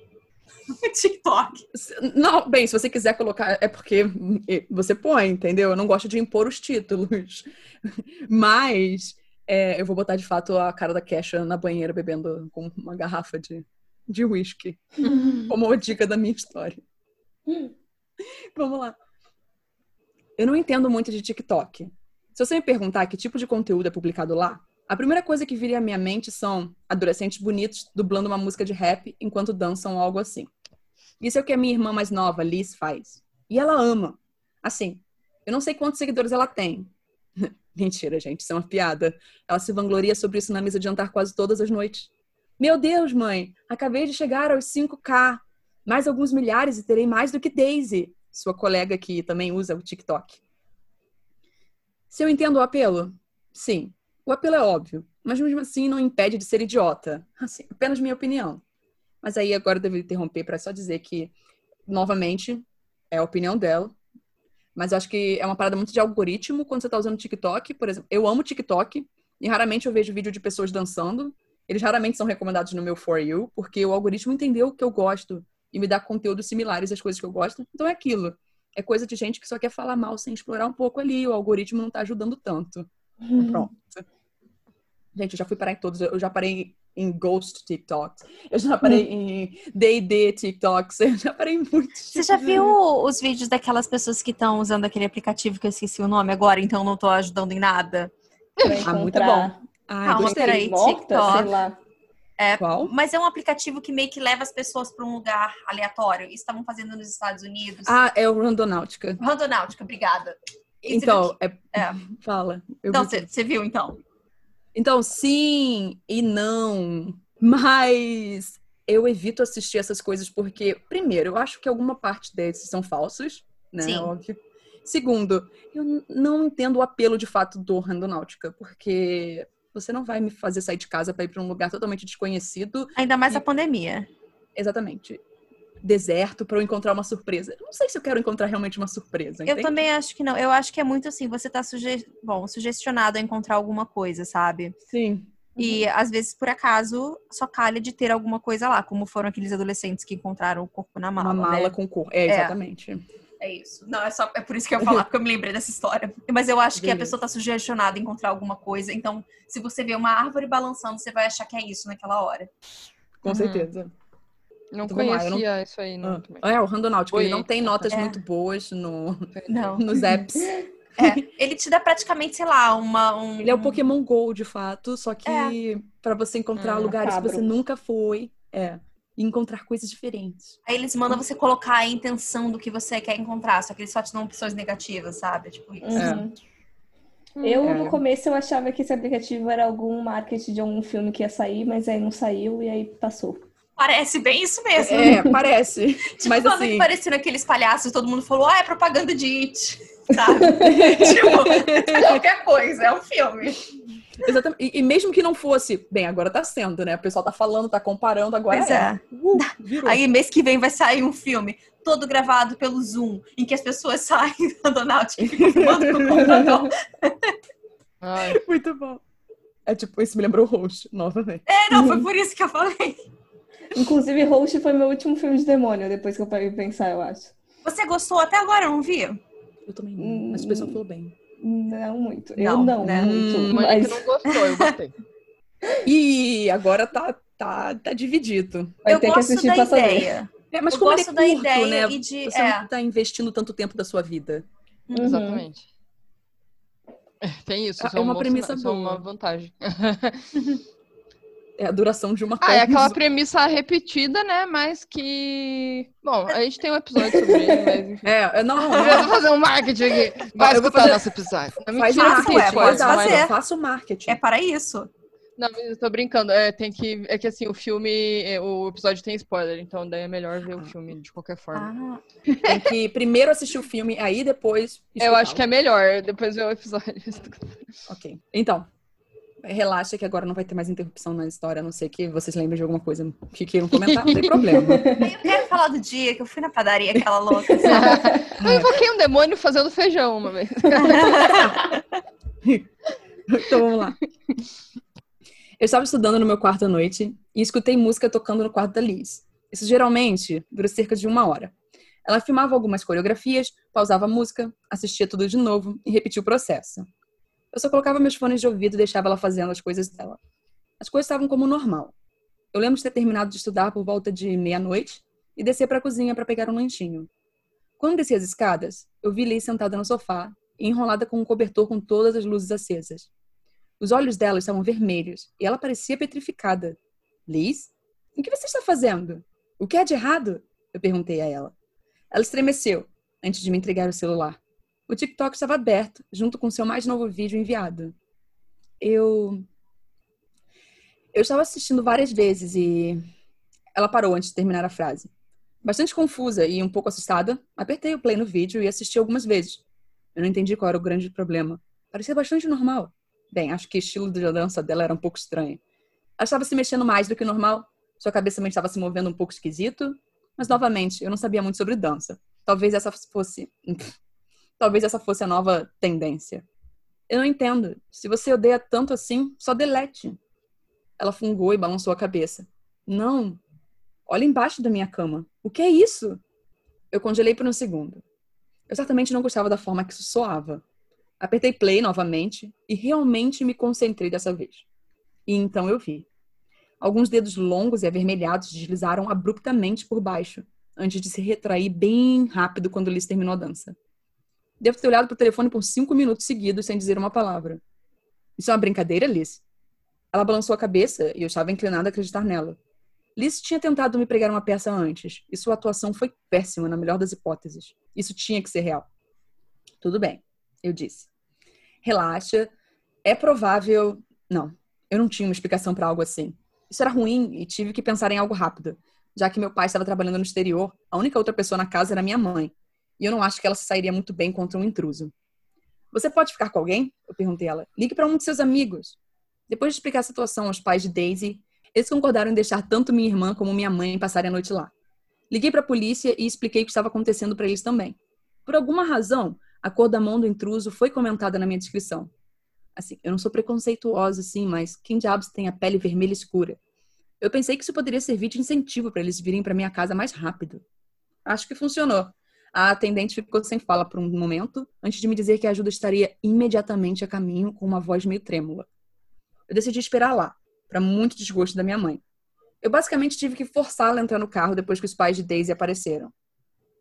<laughs> TikTok. Não, bem, se você quiser colocar, é porque você põe, entendeu? Eu não gosto de impor os títulos. <laughs> Mas é, eu vou botar de fato a cara da Kesha na banheira bebendo com uma garrafa de, de whisky. <laughs> Como uma dica da minha história. Vamos lá. Eu não entendo muito de TikTok. Se você me perguntar que tipo de conteúdo é publicado lá, a primeira coisa que viria à minha mente são adolescentes bonitos dublando uma música de rap enquanto dançam ou algo assim. Isso é o que a minha irmã mais nova, Liz, faz. E ela ama. Assim, eu não sei quantos seguidores ela tem. <laughs> Mentira, gente, isso é uma piada. Ela se vangloria sobre isso na mesa de jantar quase todas as noites. Meu Deus, mãe, acabei de chegar aos 5K. Mais alguns milhares e terei mais do que Daisy, sua colega que também usa o TikTok. Se eu entendo o apelo? Sim. O apelo é óbvio, mas mesmo assim não impede de ser idiota. Assim, apenas minha opinião. Mas aí agora eu devo interromper para só dizer que, novamente, é a opinião dela. Mas eu acho que é uma parada muito de algoritmo quando você tá usando TikTok. Por exemplo, eu amo TikTok e raramente eu vejo vídeo de pessoas dançando. Eles raramente são recomendados no meu For You, porque o algoritmo entendeu o que eu gosto e me dá conteúdos similares às coisas que eu gosto. Então é aquilo. É coisa de gente que só quer falar mal sem explorar um pouco ali. O algoritmo não tá ajudando tanto. Pronto. Gente, eu já fui parar em todos. Eu já parei em Ghost TikToks. <laughs> Eu já parei em D&D TikToks. Eu já parei em muitos. Você já viu os vídeos daquelas pessoas que estão usando aquele aplicativo que eu esqueci o nome agora, então não tô ajudando em nada? Ah, muito bom. Ah, Calma, peraí. TikTok. sei lá. Qual? Mas é um aplicativo que meio que leva as pessoas para um lugar aleatório. Isso estavam fazendo nos Estados Unidos. Ah, é o Randonáutica. Randonáutica, obrigada. E Então, é... É. Fala. Eu Não, que- você viu então? Então, sim e não. Mas eu evito assistir essas coisas porque, primeiro, eu acho que alguma parte desses são falsos, né? Sim. Óbvio. Segundo, eu não entendo o apelo de fato do Randonáutica, porque você não vai me fazer sair de casa para ir para um lugar totalmente desconhecido, Ainda mais E- a pandemia. exatamente. Deserto para eu encontrar uma surpresa. Eu não sei se eu quero encontrar realmente uma surpresa. Eu entende? também acho que não. Eu acho que é muito assim, você tá suge... Bom, sugestionado a encontrar alguma coisa, sabe? Sim. E às vezes, por acaso, só calha de ter alguma coisa lá, como foram aqueles adolescentes que encontraram o corpo na mala. Uma mala né? com cor. É, exatamente. É isso. Não, é só é por isso que eu ia falar, porque eu me lembrei dessa história. Mas eu acho que a Beleza. pessoa tá sugestionada a encontrar alguma coisa. Então, se você vê uma árvore balançando, você vai achar que é isso naquela hora. Com Uhum. certeza. Não lá, eu não- conhecia isso aí, não. Ah. É, o Randonáutico. Ele não tem notas É. muito boas no, Não. <laughs> nos apps. <laughs> É, ele te dá praticamente, sei lá, uma. Um... Ele é o Pokémon GO, de fato, só que pra você encontrar Hum, lugares que cabro. você nunca foi, é, e encontrar coisas diferentes. Aí eles mandam você colocar a intenção do que você quer encontrar, só que eles só te dão opções negativas, sabe? Tipo isso. Uhum. Eu, É. no começo, eu achava que esse aplicativo era algum marketing de algum filme que ia sair, mas aí não saiu e aí passou. Parece bem isso mesmo. É, parece. <laughs> Tipo, Mas quando assim, apareceram aqueles palhaços, todo mundo falou, ah, é propaganda de It, <laughs> sabe? tipo, qualquer coisa, é um filme. exatamente. E, e mesmo que não fosse, bem, agora tá sendo, né? O pessoal tá falando, tá comparando, agora Pois é. é. Uh. Aí mês que vem vai sair um filme todo gravado pelo Zoom, em que as pessoas <laughs> saem da náutica e computador. Ai, Muito bom. É tipo, isso me lembrou o host, novamente. É, não, foi por isso que eu falei. Inclusive, Host foi meu último filme de demônio, depois que eu parei de pensar, eu acho. Você gostou até agora, eu não vi? Eu também não, mas o pessoal falou bem. Não muito. Não, eu não né? muito. Hum, mas não gostou, eu gostei. <laughs> E agora tá, tá, tá dividido. vai eu ter que assistir da pra saber. ideia. É, mas eu como ele gosto é da curto, ideia né? e de. Você É. não tá investindo tanto tempo da sua vida. Uhum. Exatamente. É, <laughs> Tem isso, Ah, isso é uma premissa isso é uma boa. vantagem. <laughs> É a duração de uma Ah, é aquela coisa. premissa repetida, né? Mas que. Bom, a gente tem um episódio sobre ele, mas <laughs> enfim. É, é, não, Eu não. vou fazer um marketing aqui. Vai Eu escutar fazer- nosso episódio. Não, Faz marketing, ué, pode fazer. faça o marketing. É para isso. Não, mas eu tô brincando. É, tem que, é que assim, o filme, é, o episódio tem spoiler, então daí é melhor ver o filme de qualquer forma. Ah, Tem que primeiro assistir o filme, aí depois. eu acho que é melhor depois ver o episódio. Ok. Então, relaxa que agora não vai ter mais interrupção na história, a não ser que vocês lembrem de alguma coisa que queiram comentar, não tem problema. <laughs> Eu quero falar do dia que eu fui na padaria, aquela louca. <laughs> eu invoquei um demônio fazendo feijão uma vez. <laughs> então vamos lá. Eu estava estudando no meu quarto à noite e escutei música tocando no quarto da Liz. Isso geralmente dura cerca de uma hora. Ela filmava algumas coreografias, pausava a música, assistia tudo de novo e repetia o processo. Eu só colocava meus fones de ouvido e deixava ela fazendo as coisas dela. As coisas estavam como normal. Eu lembro de ter terminado de estudar por volta de meia-noite e descer para a cozinha para pegar um lanchinho. Quando desci as escadas, eu vi Liz sentada no sofá enrolada com um cobertor com todas as luzes acesas. Os olhos dela estavam vermelhos e ela parecia petrificada. Liz? O que você está fazendo? O que é de errado? Eu perguntei a ela. Ela estremeceu antes de me entregar o celular. O TikTok estava aberto, junto com seu mais novo vídeo enviado. Eu. Eu estava assistindo várias vezes e. Ela parou antes de terminar a frase. Bastante confusa e um pouco assustada, apertei o play no vídeo e assisti algumas vezes. Eu não entendi qual era o grande problema. Parecia bastante normal. Bem, acho que o estilo de dança dela era um pouco estranho. Ela estava se mexendo mais do que normal, sua cabeça também estava se movendo um pouco esquisito, mas novamente, eu não sabia muito sobre dança. Talvez essa fosse Talvez essa fosse a nova tendência. Eu não entendo. Se você odeia tanto assim, só delete. Ela fungou e balançou a cabeça. Não. Olha embaixo da minha cama. O que é isso? Eu congelei por um segundo. Eu certamente não gostava da forma que isso soava. Apertei play novamente e realmente me concentrei dessa vez. E então eu vi. Alguns dedos longos e avermelhados deslizaram abruptamente por baixo, antes de se retrair bem rápido quando Liz terminou a dança. Devo ter olhado pro telefone por cinco minutos seguidos sem dizer uma palavra. Isso é uma brincadeira, Liz? Ela balançou a cabeça e eu estava inclinada a acreditar nela. Liz tinha tentado me pregar uma peça antes, e sua atuação foi péssima, na melhor das hipóteses. Isso tinha que ser real. Tudo bem, eu disse. Relaxa. É provável. Não, eu não tinha uma explicação para algo assim. Isso era ruim e tive que pensar em algo rápido. Já que meu pai estava trabalhando no exterior, a única outra pessoa na casa era minha mãe, e eu não acho que ela se sairia muito bem contra um intruso. Você pode ficar com alguém? Eu perguntei a ela. Ligue para um de seus amigos. Depois de explicar a situação aos pais de Daisy, eles concordaram em deixar tanto minha irmã como minha mãe passarem a noite lá. Liguei para a polícia e expliquei o que estava acontecendo para eles também. Por alguma razão, a cor da mão do intruso foi comentada na minha descrição. Assim, eu não sou preconceituosa, assim, mas quem diabos tem a pele vermelha escura? Eu pensei que isso poderia servir de incentivo para eles virem para minha casa mais rápido. Acho que funcionou. A atendente ficou sem fala por um momento, antes de me dizer que a ajuda estaria imediatamente a caminho, com uma voz meio trêmula. Eu decidi esperar lá, para muito desgosto da minha mãe. Eu basicamente tive que forçá-la a entrar no carro depois que os pais de Daisy apareceram.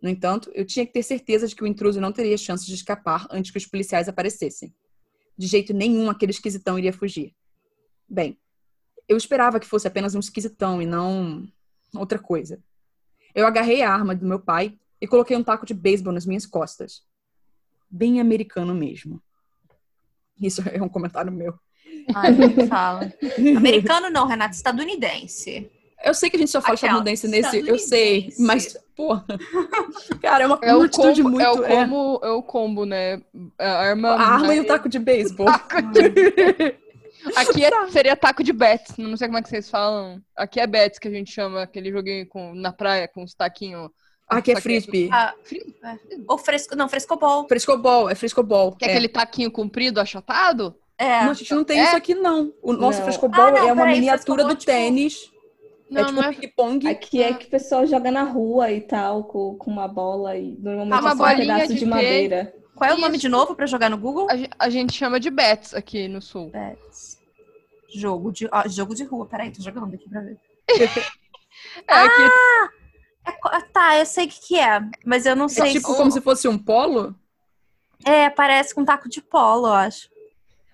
No entanto, eu tinha que ter certeza de que o intruso não teria chance de escapar antes que os policiais aparecessem. De jeito nenhum aquele esquisitão iria fugir. Bem, eu esperava que fosse apenas um esquisitão e não outra coisa. Eu agarrei a arma do meu pai e coloquei um taco de beisebol nas minhas costas. Bem americano mesmo. Isso é um comentário meu. Ai, fala. Americano não, Renato, estadunidense. Eu sei que a gente só fala Aquela, estadunidense nesse, eu sei, mas, porra. <laughs> Cara, é uma é atitude muito. É o, combo, é... é o combo, né? A arma. A arma e o taco de beisebol. Aqui é, seria taco de bets, não sei como é que vocês falam. Aqui é bets que a gente chama aquele joguinho com, na praia com os taquinhos Aqui é frisbee. Ah, é. Ou fresco, não, frescobol. Frescobol, é frescobol. Que é, é aquele taquinho comprido, achatado? É. Não, a gente não tem é? isso aqui, não. O nosso não. frescobol ah, não, é uma miniatura do tipo... tênis. Não, é tipo é... ping-pong. Aqui é que o pessoal joga na rua e tal, com, com uma bola e normalmente ah, é só um pedaço de, de madeira. Qual é o nome de novo para jogar no Google? A, a, gente chama de bets aqui no sul. Bets. Jogo de, jogo de rua. Peraí, tô jogando aqui pra ver. <laughs> é, ah! Aqui... É, tá, eu sei o que, que é, mas eu não é sei. É tipo se... como se fosse um polo? É, parece com um taco de polo, eu acho.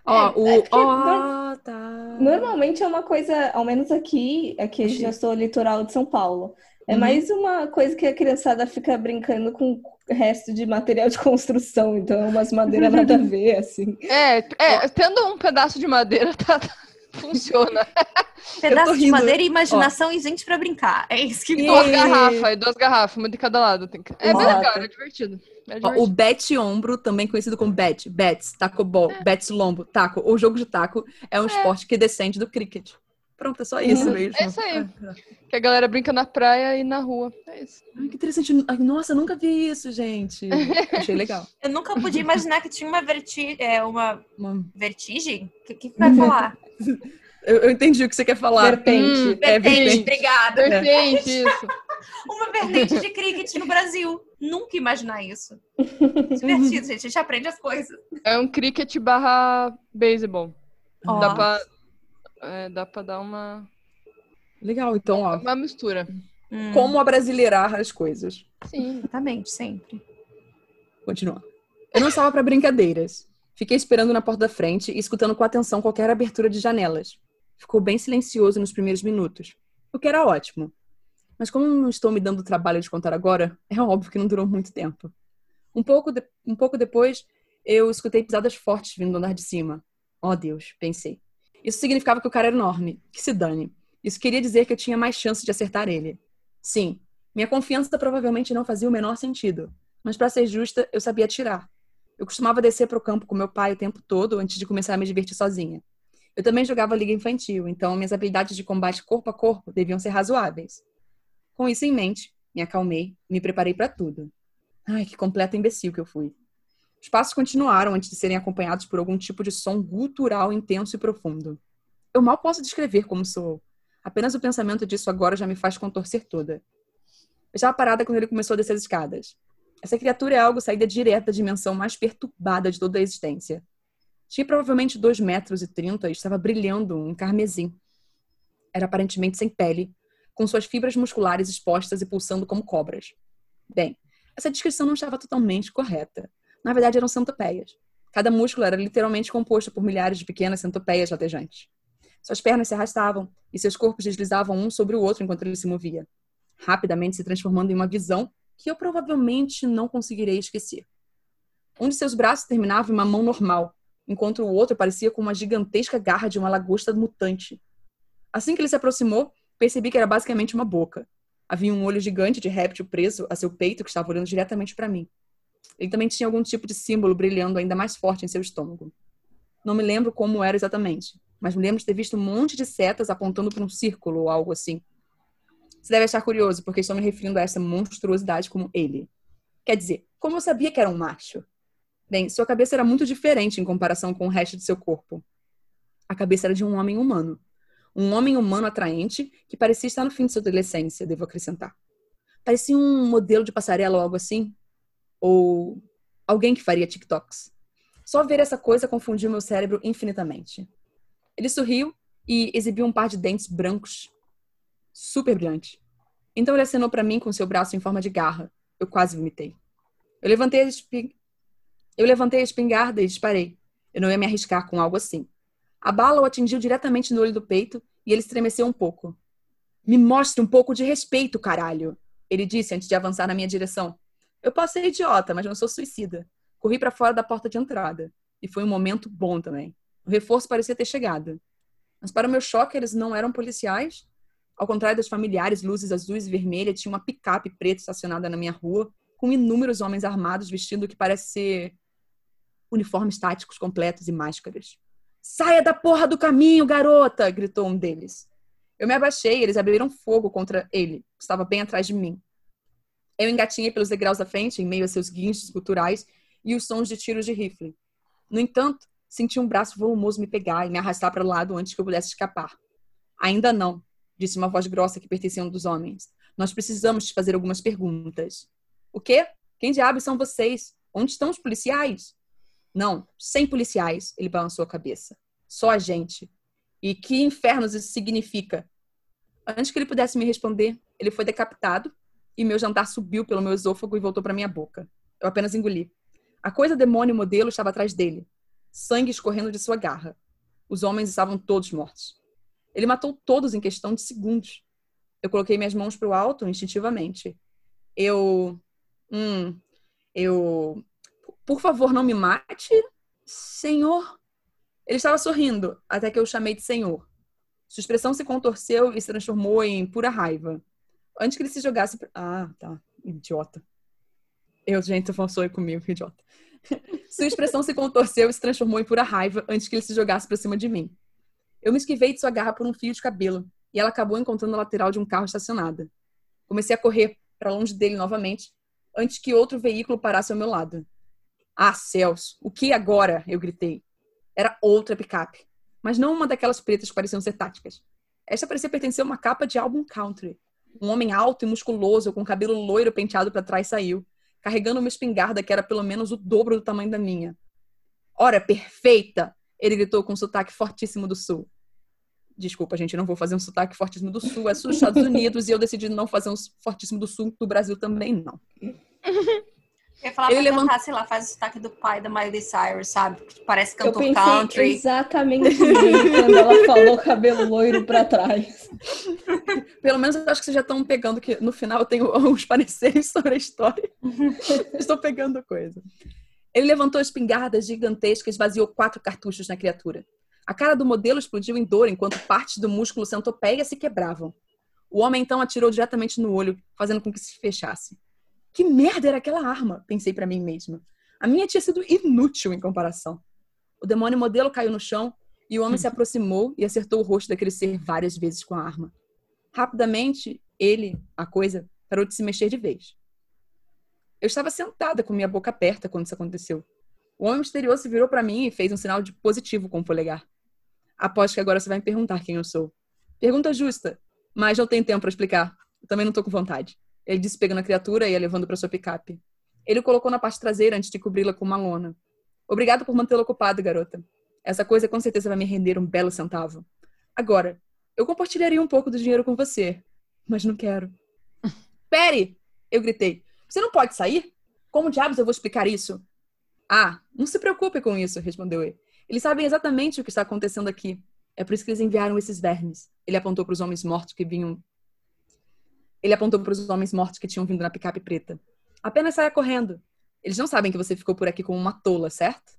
Ó, oh, é, o. Oh, tá. Normalmente é uma coisa, ao menos aqui, aqui eu já sou litoral de São Paulo. É uhum. mais uma coisa que a criançada fica brincando com resto de material de construção, então é umas madeiras <laughs> nada a ver, assim. É, é, tendo um pedaço de madeira tá, Funciona. <laughs> Pedaço de madeira e imaginação Ó. e gente pra brincar. É isso que e... Duas garrafas, duas garrafas, uma de cada lado. Tem que... É bem legal, é divertido. É divertido. o bet ombro, também conhecido como bet, bets, taco ball, é. bets lombo, taco, ou jogo de taco, é um é. esporte que descende do cricket. Pronto, é só isso uhum. mesmo. É isso aí. Que a galera brinca na praia e na rua. É isso. Ai, que interessante. Nossa, eu nunca vi isso, gente. <laughs> Achei legal. Eu nunca podia imaginar que tinha uma, verti é, uma... uma vertigem. O que, que vai falar? <laughs> Eu, eu, entendi o que você quer falar. Vertente. Hum, é, vertente, vertente. obrigada. Vertente, isso. <laughs> Uma vertente de cricket no Brasil. Nunca imaginar isso. Divertido, gente. A gente aprende as coisas. É um cricket barra beisebol. Oh. Dá pra, é, dá pra dar uma... Legal, então, ó. Uma mistura. Hum. Como abrasileirar as coisas. Sim, exatamente, sempre. Continua. Eu não estava para brincadeiras. Fiquei esperando na porta da frente e escutando com atenção qualquer abertura de janelas. Ficou bem silencioso nos primeiros minutos, o que era ótimo. Mas como não estou me dando o trabalho de contar agora, é óbvio que não durou muito tempo. Um pouco, de... um pouco depois, eu escutei pisadas fortes vindo do andar de cima. Oh, Deus, pensei. Isso significava que o cara era enorme. Que se dane. Isso queria dizer que eu tinha mais chance de acertar ele. Sim, minha confiança provavelmente não fazia o menor sentido. Mas, para ser justa, eu sabia atirar. Eu costumava descer para o campo com meu pai o tempo todo antes de começar a me divertir sozinha. Eu também jogava liga infantil, então minhas habilidades de combate corpo a corpo deviam ser razoáveis. Com isso em mente, me acalmei me preparei para tudo. Ai, que completo imbecil que eu fui. Os passos continuaram antes de serem acompanhados por algum tipo de som gutural intenso e profundo. Eu mal posso descrever como soou. Apenas o pensamento disso agora já me faz contorcer toda. Eu estava parada quando ele começou a descer as escadas. Essa criatura é algo saída direta da dimensão mais perturbada de toda a existência. Tinha provavelmente dois metros e trinta e estava brilhando um carmesim. Era aparentemente sem pele, com suas fibras musculares expostas e pulsando como cobras. Bem, essa descrição não estava totalmente correta. Na verdade, eram centopeias. Cada músculo era literalmente composto por milhares de pequenas centopeias latejantes. Suas pernas se arrastavam e seus corpos deslizavam um sobre o outro enquanto ele se movia, rapidamente se transformando em uma visão que eu provavelmente não conseguirei esquecer. Um de seus braços terminava em uma mão normal, enquanto o outro parecia com uma gigantesca garra de uma lagosta mutante. Assim que ele se aproximou, percebi que era basicamente uma boca. Havia um olho gigante de réptil preso a seu peito que estava olhando diretamente para mim. Ele também tinha algum tipo de símbolo brilhando ainda mais forte em seu estômago. Não me lembro como era exatamente, mas me lembro de ter visto um monte de setas apontando para um círculo ou algo assim. Você deve achar curioso, porque estou me referindo a essa monstruosidade como ele. Quer dizer, como eu sabia que era um macho? Bem, sua cabeça era muito diferente em comparação com o resto de seu corpo. A cabeça era de um homem humano. Um homem humano atraente que parecia estar no fim de sua adolescência, devo acrescentar. Parecia um modelo de passarela ou algo assim. Ou alguém que faria TikToks. Só ver essa coisa confundiu meu cérebro infinitamente. Ele sorriu e exibiu um par de dentes brancos, super brilhante. Então ele acenou para mim com seu braço em forma de garra. Eu quase vomitei. Eu levantei a eu levantei a espingarda e disparei. Eu não ia me arriscar com algo assim. A bala o atingiu diretamente no olho do peito e ele estremeceu um pouco. Me mostre um pouco de respeito, caralho! Ele disse antes de avançar na minha direção. Eu posso ser idiota, mas não sou suicida. Corri para fora da porta de entrada. E foi um momento bom também. O reforço parecia ter chegado. Mas para o meu choque, eles não eram policiais. Ao contrário das familiares luzes azuis e vermelhas, tinha uma picape preta estacionada na minha rua, com inúmeros homens armados vestindo o que parece ser uniformes táticos completos e máscaras. Saia da porra do caminho, garota! gritou um deles. Eu me abaixei e eles abriram fogo contra ele, que estava bem atrás de mim. Eu engatinhei pelos degraus da frente, em meio a seus guinchos culturais e os sons de tiros de rifle. No entanto, senti um braço volumoso me pegar e me arrastar para o lado antes que eu pudesse escapar. Ainda não, disse uma voz grossa que pertencia a um dos homens. Nós precisamos te fazer algumas perguntas. O quê? Quem diabos são vocês? Onde estão os policiais? Não, sem policiais, ele balançou a cabeça. Só a gente. E que infernos isso significa? Antes que ele pudesse me responder, ele foi decapitado e meu jantar subiu pelo meu esôfago e voltou para minha boca. Eu apenas engoli. A coisa demônio modelo estava atrás dele, sangue escorrendo de sua garra. Os homens estavam todos mortos. Ele matou todos em questão de segundos. Eu coloquei minhas mãos para o alto instintivamente. Eu. Hum. Eu por favor, não me mate, senhor. Ele estava sorrindo, até que eu o chamei de senhor. Sua expressão se contorceu e se transformou em pura raiva. Antes que ele se jogasse. Ah, tá. Idiota. Eu, gente, sou comigo, idiota. <laughs> Sua expressão se contorceu e se transformou em pura raiva antes que ele se jogasse para cima de mim. Eu me esquivei de sua garra por um fio de cabelo e ela acabou encontrando a lateral de um carro estacionado. Comecei a correr para longe dele novamente antes que outro veículo parasse ao meu lado. Ah, céus! O que agora? Eu gritei. Era outra picape, mas não uma daquelas pretas que pareciam ser táticas. Esta parecia pertencer a uma capa de álbum country. Um homem alto e musculoso, com cabelo loiro penteado para trás, saiu, carregando uma espingarda que era pelo menos o dobro do tamanho da minha. Ora, perfeita! Ele gritou com um sotaque fortíssimo do sul. Desculpa, gente, não vou fazer um sotaque fortíssimo do sul. É dos Estados Unidos e eu decidi não fazer um fortíssimo do sul do Brasil também, não. <laughs> Eu ia falar ele pra levant... cantar, sei lá, faz o sotaque do pai da Miley Cyrus, sabe? Parece cantor eu country. exatamente quando ela falou cabelo loiro pra trás. <laughs> Pelo menos eu acho que vocês já estão pegando que no final eu tenho uns <laughs> pareceres sobre a história. <laughs> Estou pegando a coisa. Ele levantou a espingarda gigantesca e esvaziou quatro cartuchos na criatura. A cara do modelo explodiu em dor enquanto partes do músculo centopeia se quebravam. O homem então atirou diretamente no olho, fazendo com que se fechasse. Que merda era aquela arma? Pensei para mim mesma. A minha tinha sido inútil em comparação. O demônio modelo caiu no chão e o homem se aproximou e acertou o rosto daquele ser várias vezes com a arma. Rapidamente, ele, a coisa, parou de se mexer de vez. Eu estava sentada com minha boca aberta quando isso aconteceu. O homem misterioso virou para mim e fez um sinal de positivo com o polegar. Aposto que agora você vai me perguntar quem eu sou. Pergunta justa, mas não tenho tempo para explicar. Eu também não tô com vontade. Ele disse pegando a criatura e a levando para sua picape. Ele o colocou na parte traseira antes de cobri-la com uma lona. Obrigado por mantê-la ocupada, garota. Essa coisa com certeza vai me render um belo centavo. Agora, eu compartilharia um pouco do dinheiro com você, mas não quero. <laughs> Pere! Eu gritei. Você não pode sair? Como diabos eu vou explicar isso? Ah, não se preocupe com isso, respondeu ele. Eles sabem exatamente o que está acontecendo aqui. É por isso que eles enviaram esses vermes. Ele apontou para os homens mortos que vinham ele apontou para os homens mortos que tinham vindo na picape preta. Apenas saia correndo. Eles não sabem que você ficou por aqui como uma tola, certo?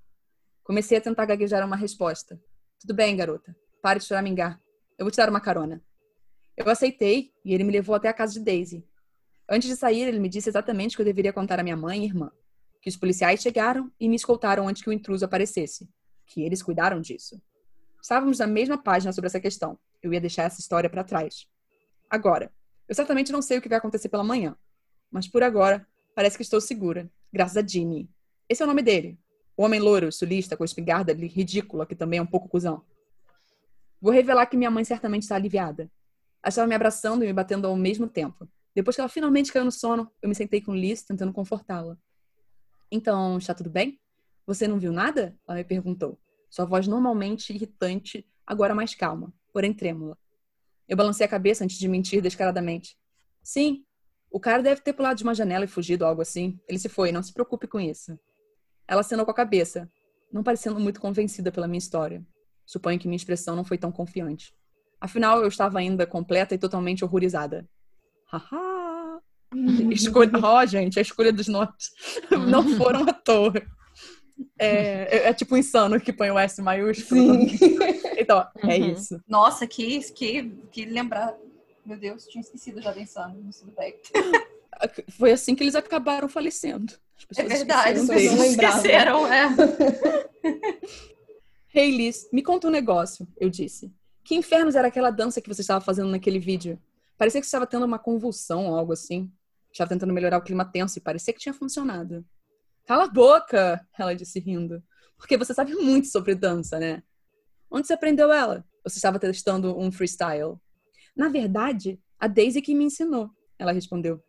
Comecei a tentar gaguejar uma resposta. Tudo bem, garota. Pare de choramingar. Eu vou te dar uma carona. Eu aceitei e ele me levou até a casa de Daisy. Antes de sair, ele me disse exatamente o que eu deveria contar à minha mãe e irmã. Que os policiais chegaram e me escoltaram antes que o intruso aparecesse. Que eles cuidaram disso. Estávamos na mesma página sobre essa questão. Eu ia deixar essa história para trás. Agora, eu certamente não sei o que vai acontecer pela manhã, mas por agora parece que estou segura, graças a Jimmy. Esse é o nome dele. O homem louro, sulista, com espingarda ridícula, que também é um pouco cuzão. Vou revelar que minha mãe certamente está aliviada. Ela estava me abraçando e me batendo ao mesmo tempo. Depois que ela finalmente caiu no sono, eu me sentei com Liz, tentando confortá-la. Então, está tudo bem? Você não viu nada? Ela me perguntou. Sua voz normalmente irritante, agora mais calma, porém trêmula. Eu balancei a cabeça antes de mentir descaradamente. Sim, o cara deve ter pulado de uma janela e fugido, algo assim. Ele se foi, não se preocupe com isso. Ela acenou com a cabeça, não parecendo muito convencida pela minha história. Suponho que minha expressão não foi tão confiante. Afinal, eu estava ainda completa e totalmente horrorizada. Haha! <laughs> escolha... Oh, gente, a escolha dos nomes <laughs> não foram à toa. É, é, é, tipo insano que põe o S maiúsculo. Sim. <laughs> Então, é uhum. é isso. Nossa, que, que, que lembrar. Meu Deus, tinha esquecido já de insano no Subdeck. Foi assim que eles acabaram falecendo. É verdade, as pessoas esqueceram, é. <laughs> hey Liz, me conta um negócio, eu disse. Que infernos era aquela dança que você estava fazendo naquele vídeo? Parecia que você estava tendo uma convulsão ou algo assim. Estava tentando melhorar o clima tenso e parecia que tinha funcionado. Cala a boca, ela disse rindo. Porque você sabe muito sobre dança, né? Onde você aprendeu ela? Você estava testando um freestyle? Na verdade, a Daisy que me ensinou, ela respondeu.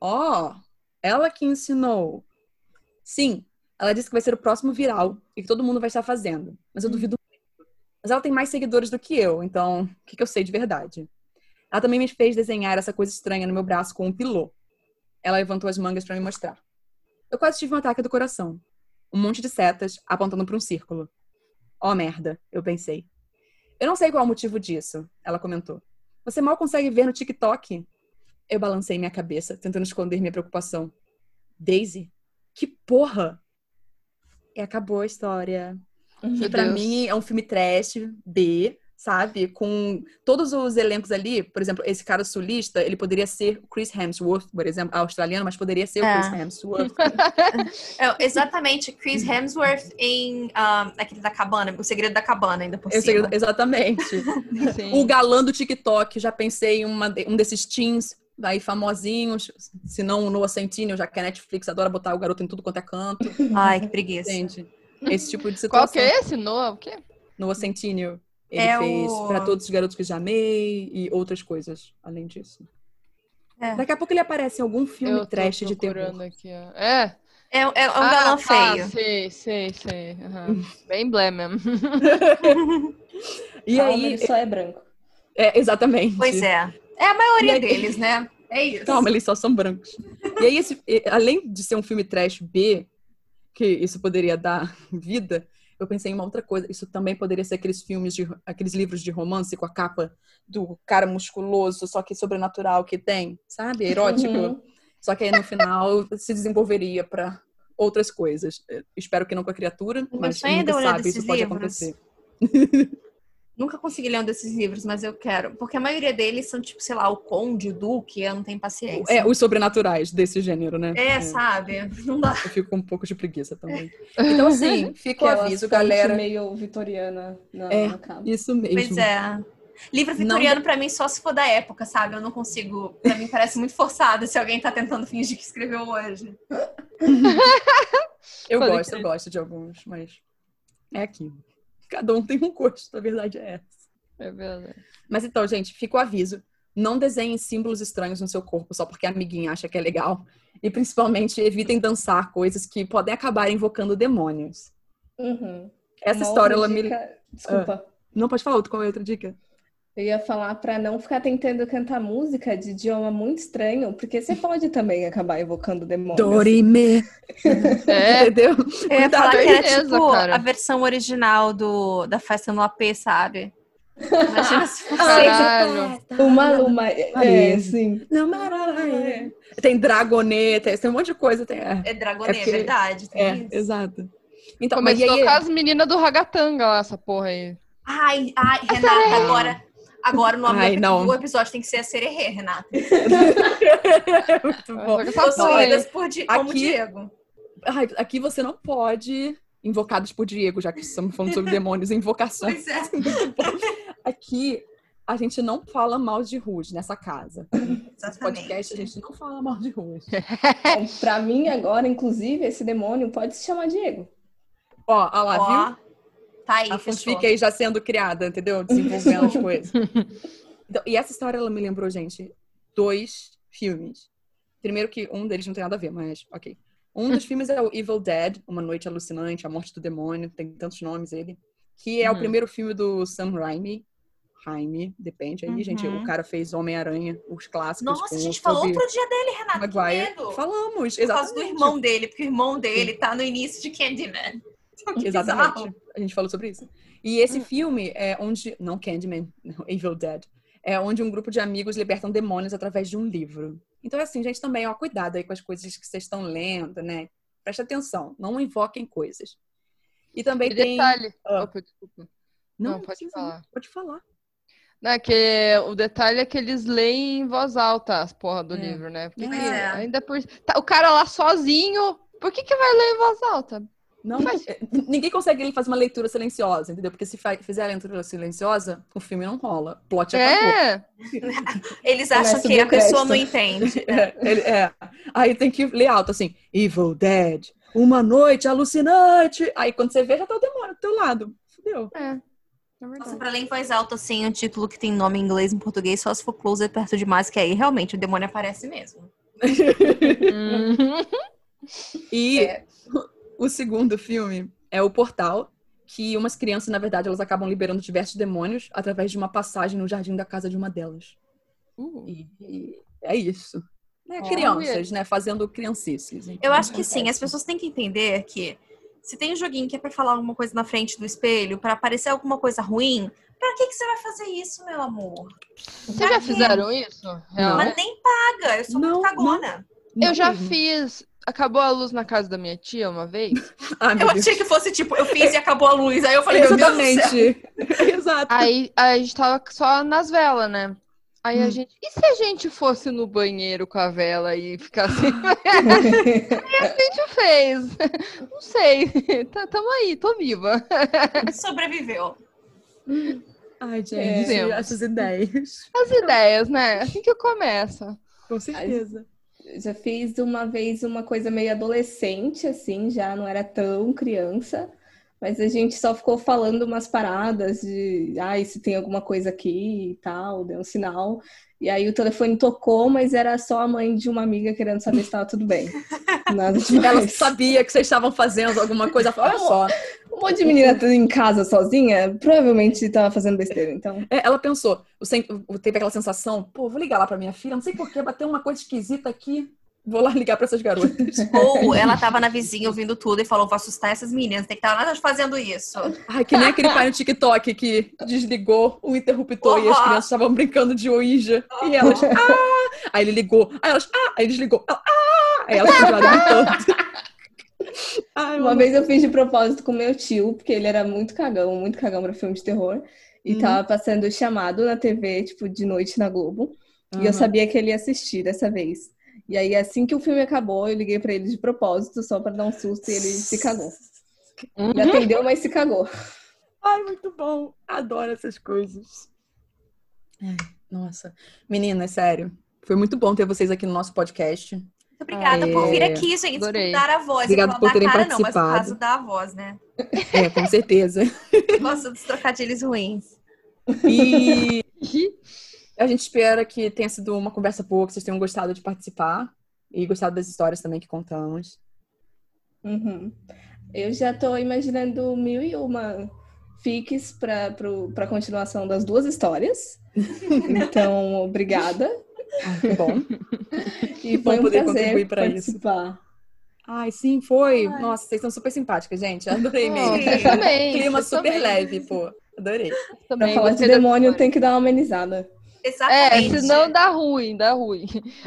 Oh, ela que ensinou. Sim, ela disse que vai ser o próximo viral e que todo mundo vai estar fazendo. Mas eu hum. duvido muito. Mas ela tem mais seguidores do que eu, então o que, que eu sei de verdade? Ela também me fez desenhar essa coisa estranha no meu braço com um pilô. Ela levantou as mangas para me mostrar. Eu quase tive um ataque do coração. Um monte de setas apontando para um círculo. Oh, merda, eu pensei. Eu não sei qual é o motivo disso, ela comentou. Você mal consegue ver no TikTok? Eu balancei minha cabeça, tentando esconder minha preocupação. Daisy? Que porra! E acabou a história. Que pra Deus. mim é um filme trash, B, sabe? Com todos os elencos ali, por exemplo, esse cara sulista, ele poderia ser o Chris Hemsworth, por exemplo, australiano, mas poderia ser o É. Chris Hemsworth. <laughs> É, exatamente, Chris Hemsworth em ah, aquele da cabana, o segredo da cabana, ainda por Eu cima. exatamente. <laughs> Sim. O galã do TikTok, já pensei em uma um desses teens aí famosinhos, se não o Noah Centineo, já que a Netflix adora botar o garoto em tudo quanto é canto. Ai, que preguiça. Gente, esse tipo de Qual situação. que é esse? Noah? O quê? Noah Centineo. Ele É fez o- Pra Todos os Garotos que Já Amei e outras coisas, além disso. É. Daqui a pouco ele aparece em algum filme Eu tô trash de terror. aqui, ó. É. É, é um Ah, galã tá, feio. Sei, sei, sei. aham. Bem blé mesmo. <laughs> E Calma, aí, ele só é branco. é, exatamente. Pois é. É a maioria aí- deles, né? É isso. Calma, eles só são brancos. E aí, esse, além de ser um filme trash B, que isso poderia dar <laughs> vida, eu pensei em uma outra coisa. Isso também poderia ser aqueles filmes, de, aqueles livros de romance com a capa do cara musculoso, só que sobrenatural que tem, sabe? Erótico. Uhum. Só que aí no final se desenvolveria pra outras coisas. Espero que não com a criatura, mas é nunca sabe, isso nesses pode livros. acontecer. <laughs> Nunca consegui ler um desses livros, mas eu quero. Porque a maioria deles são, tipo, sei lá, o conde, o duque, eu não tenho paciência. É, os sobrenaturais desse gênero, né? É, sabe? <laughs> Não dá. Eu fico com um pouco de preguiça também. Então, assim, <laughs> fica o aviso, galera. meio vitoriana na, É. na capa. Isso mesmo. Pois é. Livro vitoriano, pra mim, só se for da época, sabe? Eu não consigo. Pra mim, parece muito forçado se alguém tá tentando fingir que escreveu hoje. <laughs> Eu Pode gosto, crer. eu gosto de alguns, mas é aquilo. Cada um tem um gosto, a verdade é essa. É verdade. Mas então, gente, fica o aviso. Não desenhem símbolos estranhos no seu corpo só porque a amiguinha acha que é legal. E principalmente evitem dançar coisas que podem acabar invocando demônios. Uhum. Essa Uma história, ela me. dica- Desculpa. Não pode falar outra, qual é a outra dica? Eu ia falar pra não ficar tentando cantar música de idioma muito estranho, porque você pode também acabar evocando demônios. Dorime. <laughs> É, Entendeu? Eu ia falar que era Beleza, tipo cara. a versão original do, da festa no AP, sabe? Imagina se fosse. Caralho. Uma luma. É, Aí. sim. Não, Maravilha. Tem dragoneta, tem um monte de coisa. Tem, é, É Dragonê, É é, porque- verdade. Tem é, isso. exato. Então, mas e Começou aí? com as meninas do Ragatanga lá, essa porra aí. Ai, ai, Renata, agora. Agora o nome Ai, do, episódio tem que ser a Sererê, Renata. <laughs> Muito bom. Possuídas por Di- como Aqui- Diego. Ai, aqui você não pode invocados por Diego, já que estamos falando sobre demônios e invocações. Pois é. <laughs> Aqui a gente não fala mal de Rude nessa casa. Nesse Exatamente. podcast a gente não fala mal de Rude. Então, pra mim, agora, inclusive, esse demônio pode se chamar Diego. Ó, ó lá, viu? Tá aí, A fanfic aí já sendo criada, entendeu? Desenvolvendo as <laughs> coisas. Então, e essa história, ela me lembrou, gente, dois filmes. Primeiro que um deles não tem nada a ver, mas ok. Um dos <laughs> filmes é o Evil Dead, Uma Noite Alucinante, A Morte do Demônio, tem tantos nomes ele. Que é o Uhum. primeiro filme do Sam Raimi. Raimi, depende aí, gente. Uhum. O cara fez Homem-Aranha, os clássicos. Nossa, a o gente falou outro dia dele, Renata. Que Maguire. medo. Falamos, Por causa do exatamente. irmão dele, porque o irmão dele tá no início de Candyman. <laughs> Exatamente. A gente falou sobre isso. E esse filme é onde. Não Candyman, não, Evil Dead. É onde um grupo de amigos libertam demônios através de um livro. Então, assim, gente, também, ó, cuidado aí com as coisas que vocês estão lendo, né? Presta atenção, não invoquem coisas. E também E tem. detalhe. Ah. Opa, desculpa. Não, Não, pode precisa, falar. Pode falar. Não, é que o detalhe é que eles leem em voz alta as porra do É. livro, né? Porque é. ainda por. Tá, o cara lá sozinho, por que, que vai ler em voz alta? Não, é, ninguém consegue fazer uma leitura silenciosa, entendeu? Porque se fizer a leitura silenciosa, o filme não rola. O plot acabou. É, <laughs> Eles Começa acham que a pessoa não entende. <laughs> É, ele- é. Aí tem que ler alto, assim, Evil Dead, uma noite alucinante. Aí quando você vê, já tá o demônio do teu lado. Fudeu. é. É Nossa, pra ler em voz alta, assim, um título que tem nome em inglês e em português, só se for closer perto demais, que aí realmente o demônio aparece mesmo. Uhum. <laughs> E É. o segundo filme é o Portal, que umas crianças, na verdade, elas acabam liberando diversos demônios através de uma passagem no jardim da casa de uma delas. Uh. E, e é isso. É, Olha. crianças, né? Fazendo criancices. Eu acho que sim, as pessoas têm que entender que se tem um joguinho que é pra falar alguma coisa na frente do espelho, pra aparecer alguma coisa ruim, pra que, que você vai fazer isso, meu amor? Vocês já quê? fizeram isso? Não. Mas Realmente? nem paga, eu sou Não, muito cagona. Eu já fiz acabou a luz na casa da minha tia uma vez. <laughs> Ai, eu achei que fosse tipo, eu fiz e acabou a luz. Aí eu falei, Exatamente. <laughs> Exato. Aí, aí a gente tava só nas velas, né? Aí hum. a gente. E se a gente fosse no banheiro com a vela e ficasse. aí <laughs> a gente fez. Não sei. Tamo aí, tô viva. Sobreviveu. Ai, gente, é. essas ideias. As ideias, né? Assim que começa. Com certeza. Já fiz uma vez uma coisa meio adolescente, assim, já não era tão criança. Mas a gente só ficou falando umas paradas de, ai, ah, se tem alguma coisa aqui e tal, deu um sinal. E aí o telefone tocou, mas era só a mãe de uma amiga querendo saber se estava tudo bem. <laughs> Nada demais. Ela sabia que vocês estavam fazendo alguma coisa. Olha só. Um monte de menina em casa sozinha, provavelmente estava fazendo besteira, então. É, ela pensou, teve aquela sensação, pô, vou ligar lá para minha filha, não sei porquê, bateu uma coisa esquisita aqui. Vou lá ligar para essas garotas. <laughs> Ou ela tava na vizinha ouvindo tudo e falou: vou assustar essas meninas, tem que estar lá fazendo isso. Ai, que nem aquele pai no TikTok que desligou o interruptor e as crianças estavam brincando de Ouija. E elas, ah! Aí ele ligou, aí elas, ah! Aí ele desligou, ah! Aí elas continuaram gritando. <laughs> Ai, Uma vez eu fiz de propósito com meu tio, porque ele era muito cagão, muito cagão pra filme de terror. E uhum. tava passando chamado na TV, tipo, de noite na Globo. Uhum. E eu sabia que ele ia assistir dessa vez. E aí, assim que o filme acabou, eu liguei para ele de propósito, só para dar um susto, e ele se cagou. Uhum. Ele atendeu, mas se cagou. Ai, muito bom. Adoro essas coisas. Ai, nossa. Meninas, sério. Foi muito bom ter vocês aqui no nosso podcast. Muito obrigada por vir aqui, gente. Adorei. Dar a voz. Obrigada por terem cara, participado. Não, mas por causa da voz, né? É, com certeza. Gosto dos trocadilhos ruins. E a gente espera que tenha sido uma conversa boa, que vocês tenham gostado de participar e gostado das histórias também que contamos. Uhum. Eu já estou imaginando mil e uma fiques para a continuação das duas histórias. <laughs> então, obrigada. Ah, que bom. E foi bom um poder contribuir para isso. Ai, sim, foi. Ai. Nossa, vocês são super simpáticas, gente. Adorei mesmo. Também. Clima super também. leve, pô. Adorei. Também. Pra falar de demônio tem que dar uma amenizada. Exatamente. É, senão dá ruim, dá ruim.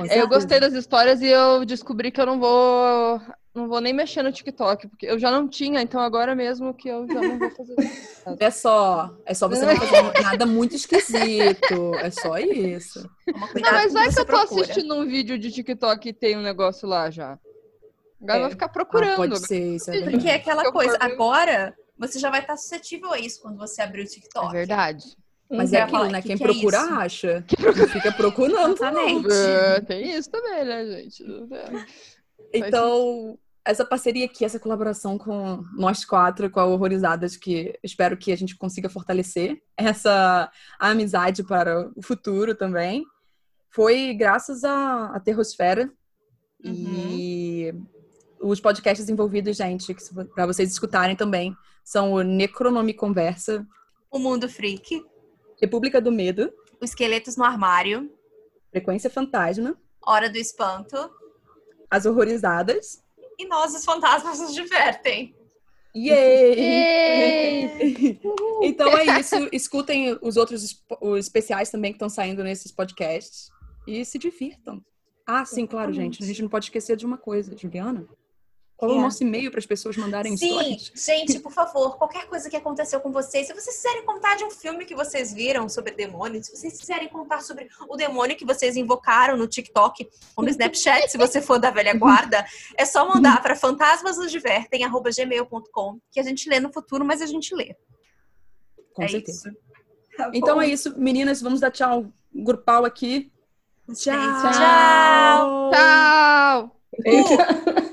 Eu gostei das histórias e eu descobri que eu não vou não vou nem mexer no TikTok, porque eu já não tinha, então agora mesmo que eu já não vou fazer isso. <laughs> É só, é só você não <laughs> fazer nada muito esquisito. É só isso. Não, mas vai que eu tô procura. assistindo um vídeo de TikTok e tem um negócio lá já. Agora é. vai ficar procurando. Ah, pode ser, isso é Porque é aquela coisa, agora você já vai estar suscetível a isso quando você abrir o TikTok. É verdade. Mas é aquilo, né? Que, Quem que é procura, é acha. <laughs> Quem procura... fica procurando. Exatamente. Tem isso também, né, gente? Então, essa parceria aqui, essa colaboração com nós quatro, com a Horrorizadas, que espero que a gente consiga fortalecer essa amizade para o futuro também, foi graças à, à Terrosfera uhum. e os podcasts envolvidos, gente, para vocês escutarem também, são o Necronome Conversa, o Mundo Freak, República do Medo. Os Esqueletos no Armário. Frequência Fantasma. Hora do Espanto. As Horrorizadas. E Nós, os Fantasmas, nos divertem. Yay! Yay! <laughs> então é isso. Escutem os outros os especiais também que estão saindo nesses podcasts. E se divirtam. Ah, sim, claro, gente. A gente não pode esquecer de uma coisa, Juliana. Qual é o nosso e-mail para as pessoas mandarem Sim, histórias? gente, <laughs> por favor, qualquer coisa que aconteceu com vocês, se vocês quiserem contar de um filme que vocês viram sobre demônios, se vocês quiserem contar sobre o demônio que vocês invocaram no TikTok ou no Snapchat, se você for da velha guarda, é só mandar para fantasmasnosdivertem@gmail.com, que a gente lê no futuro, mas a gente lê. Com é certeza. Tá então é isso, meninas, vamos dar tchau grupal aqui. Tchau. Tchau. Tchau. tchau. <laughs>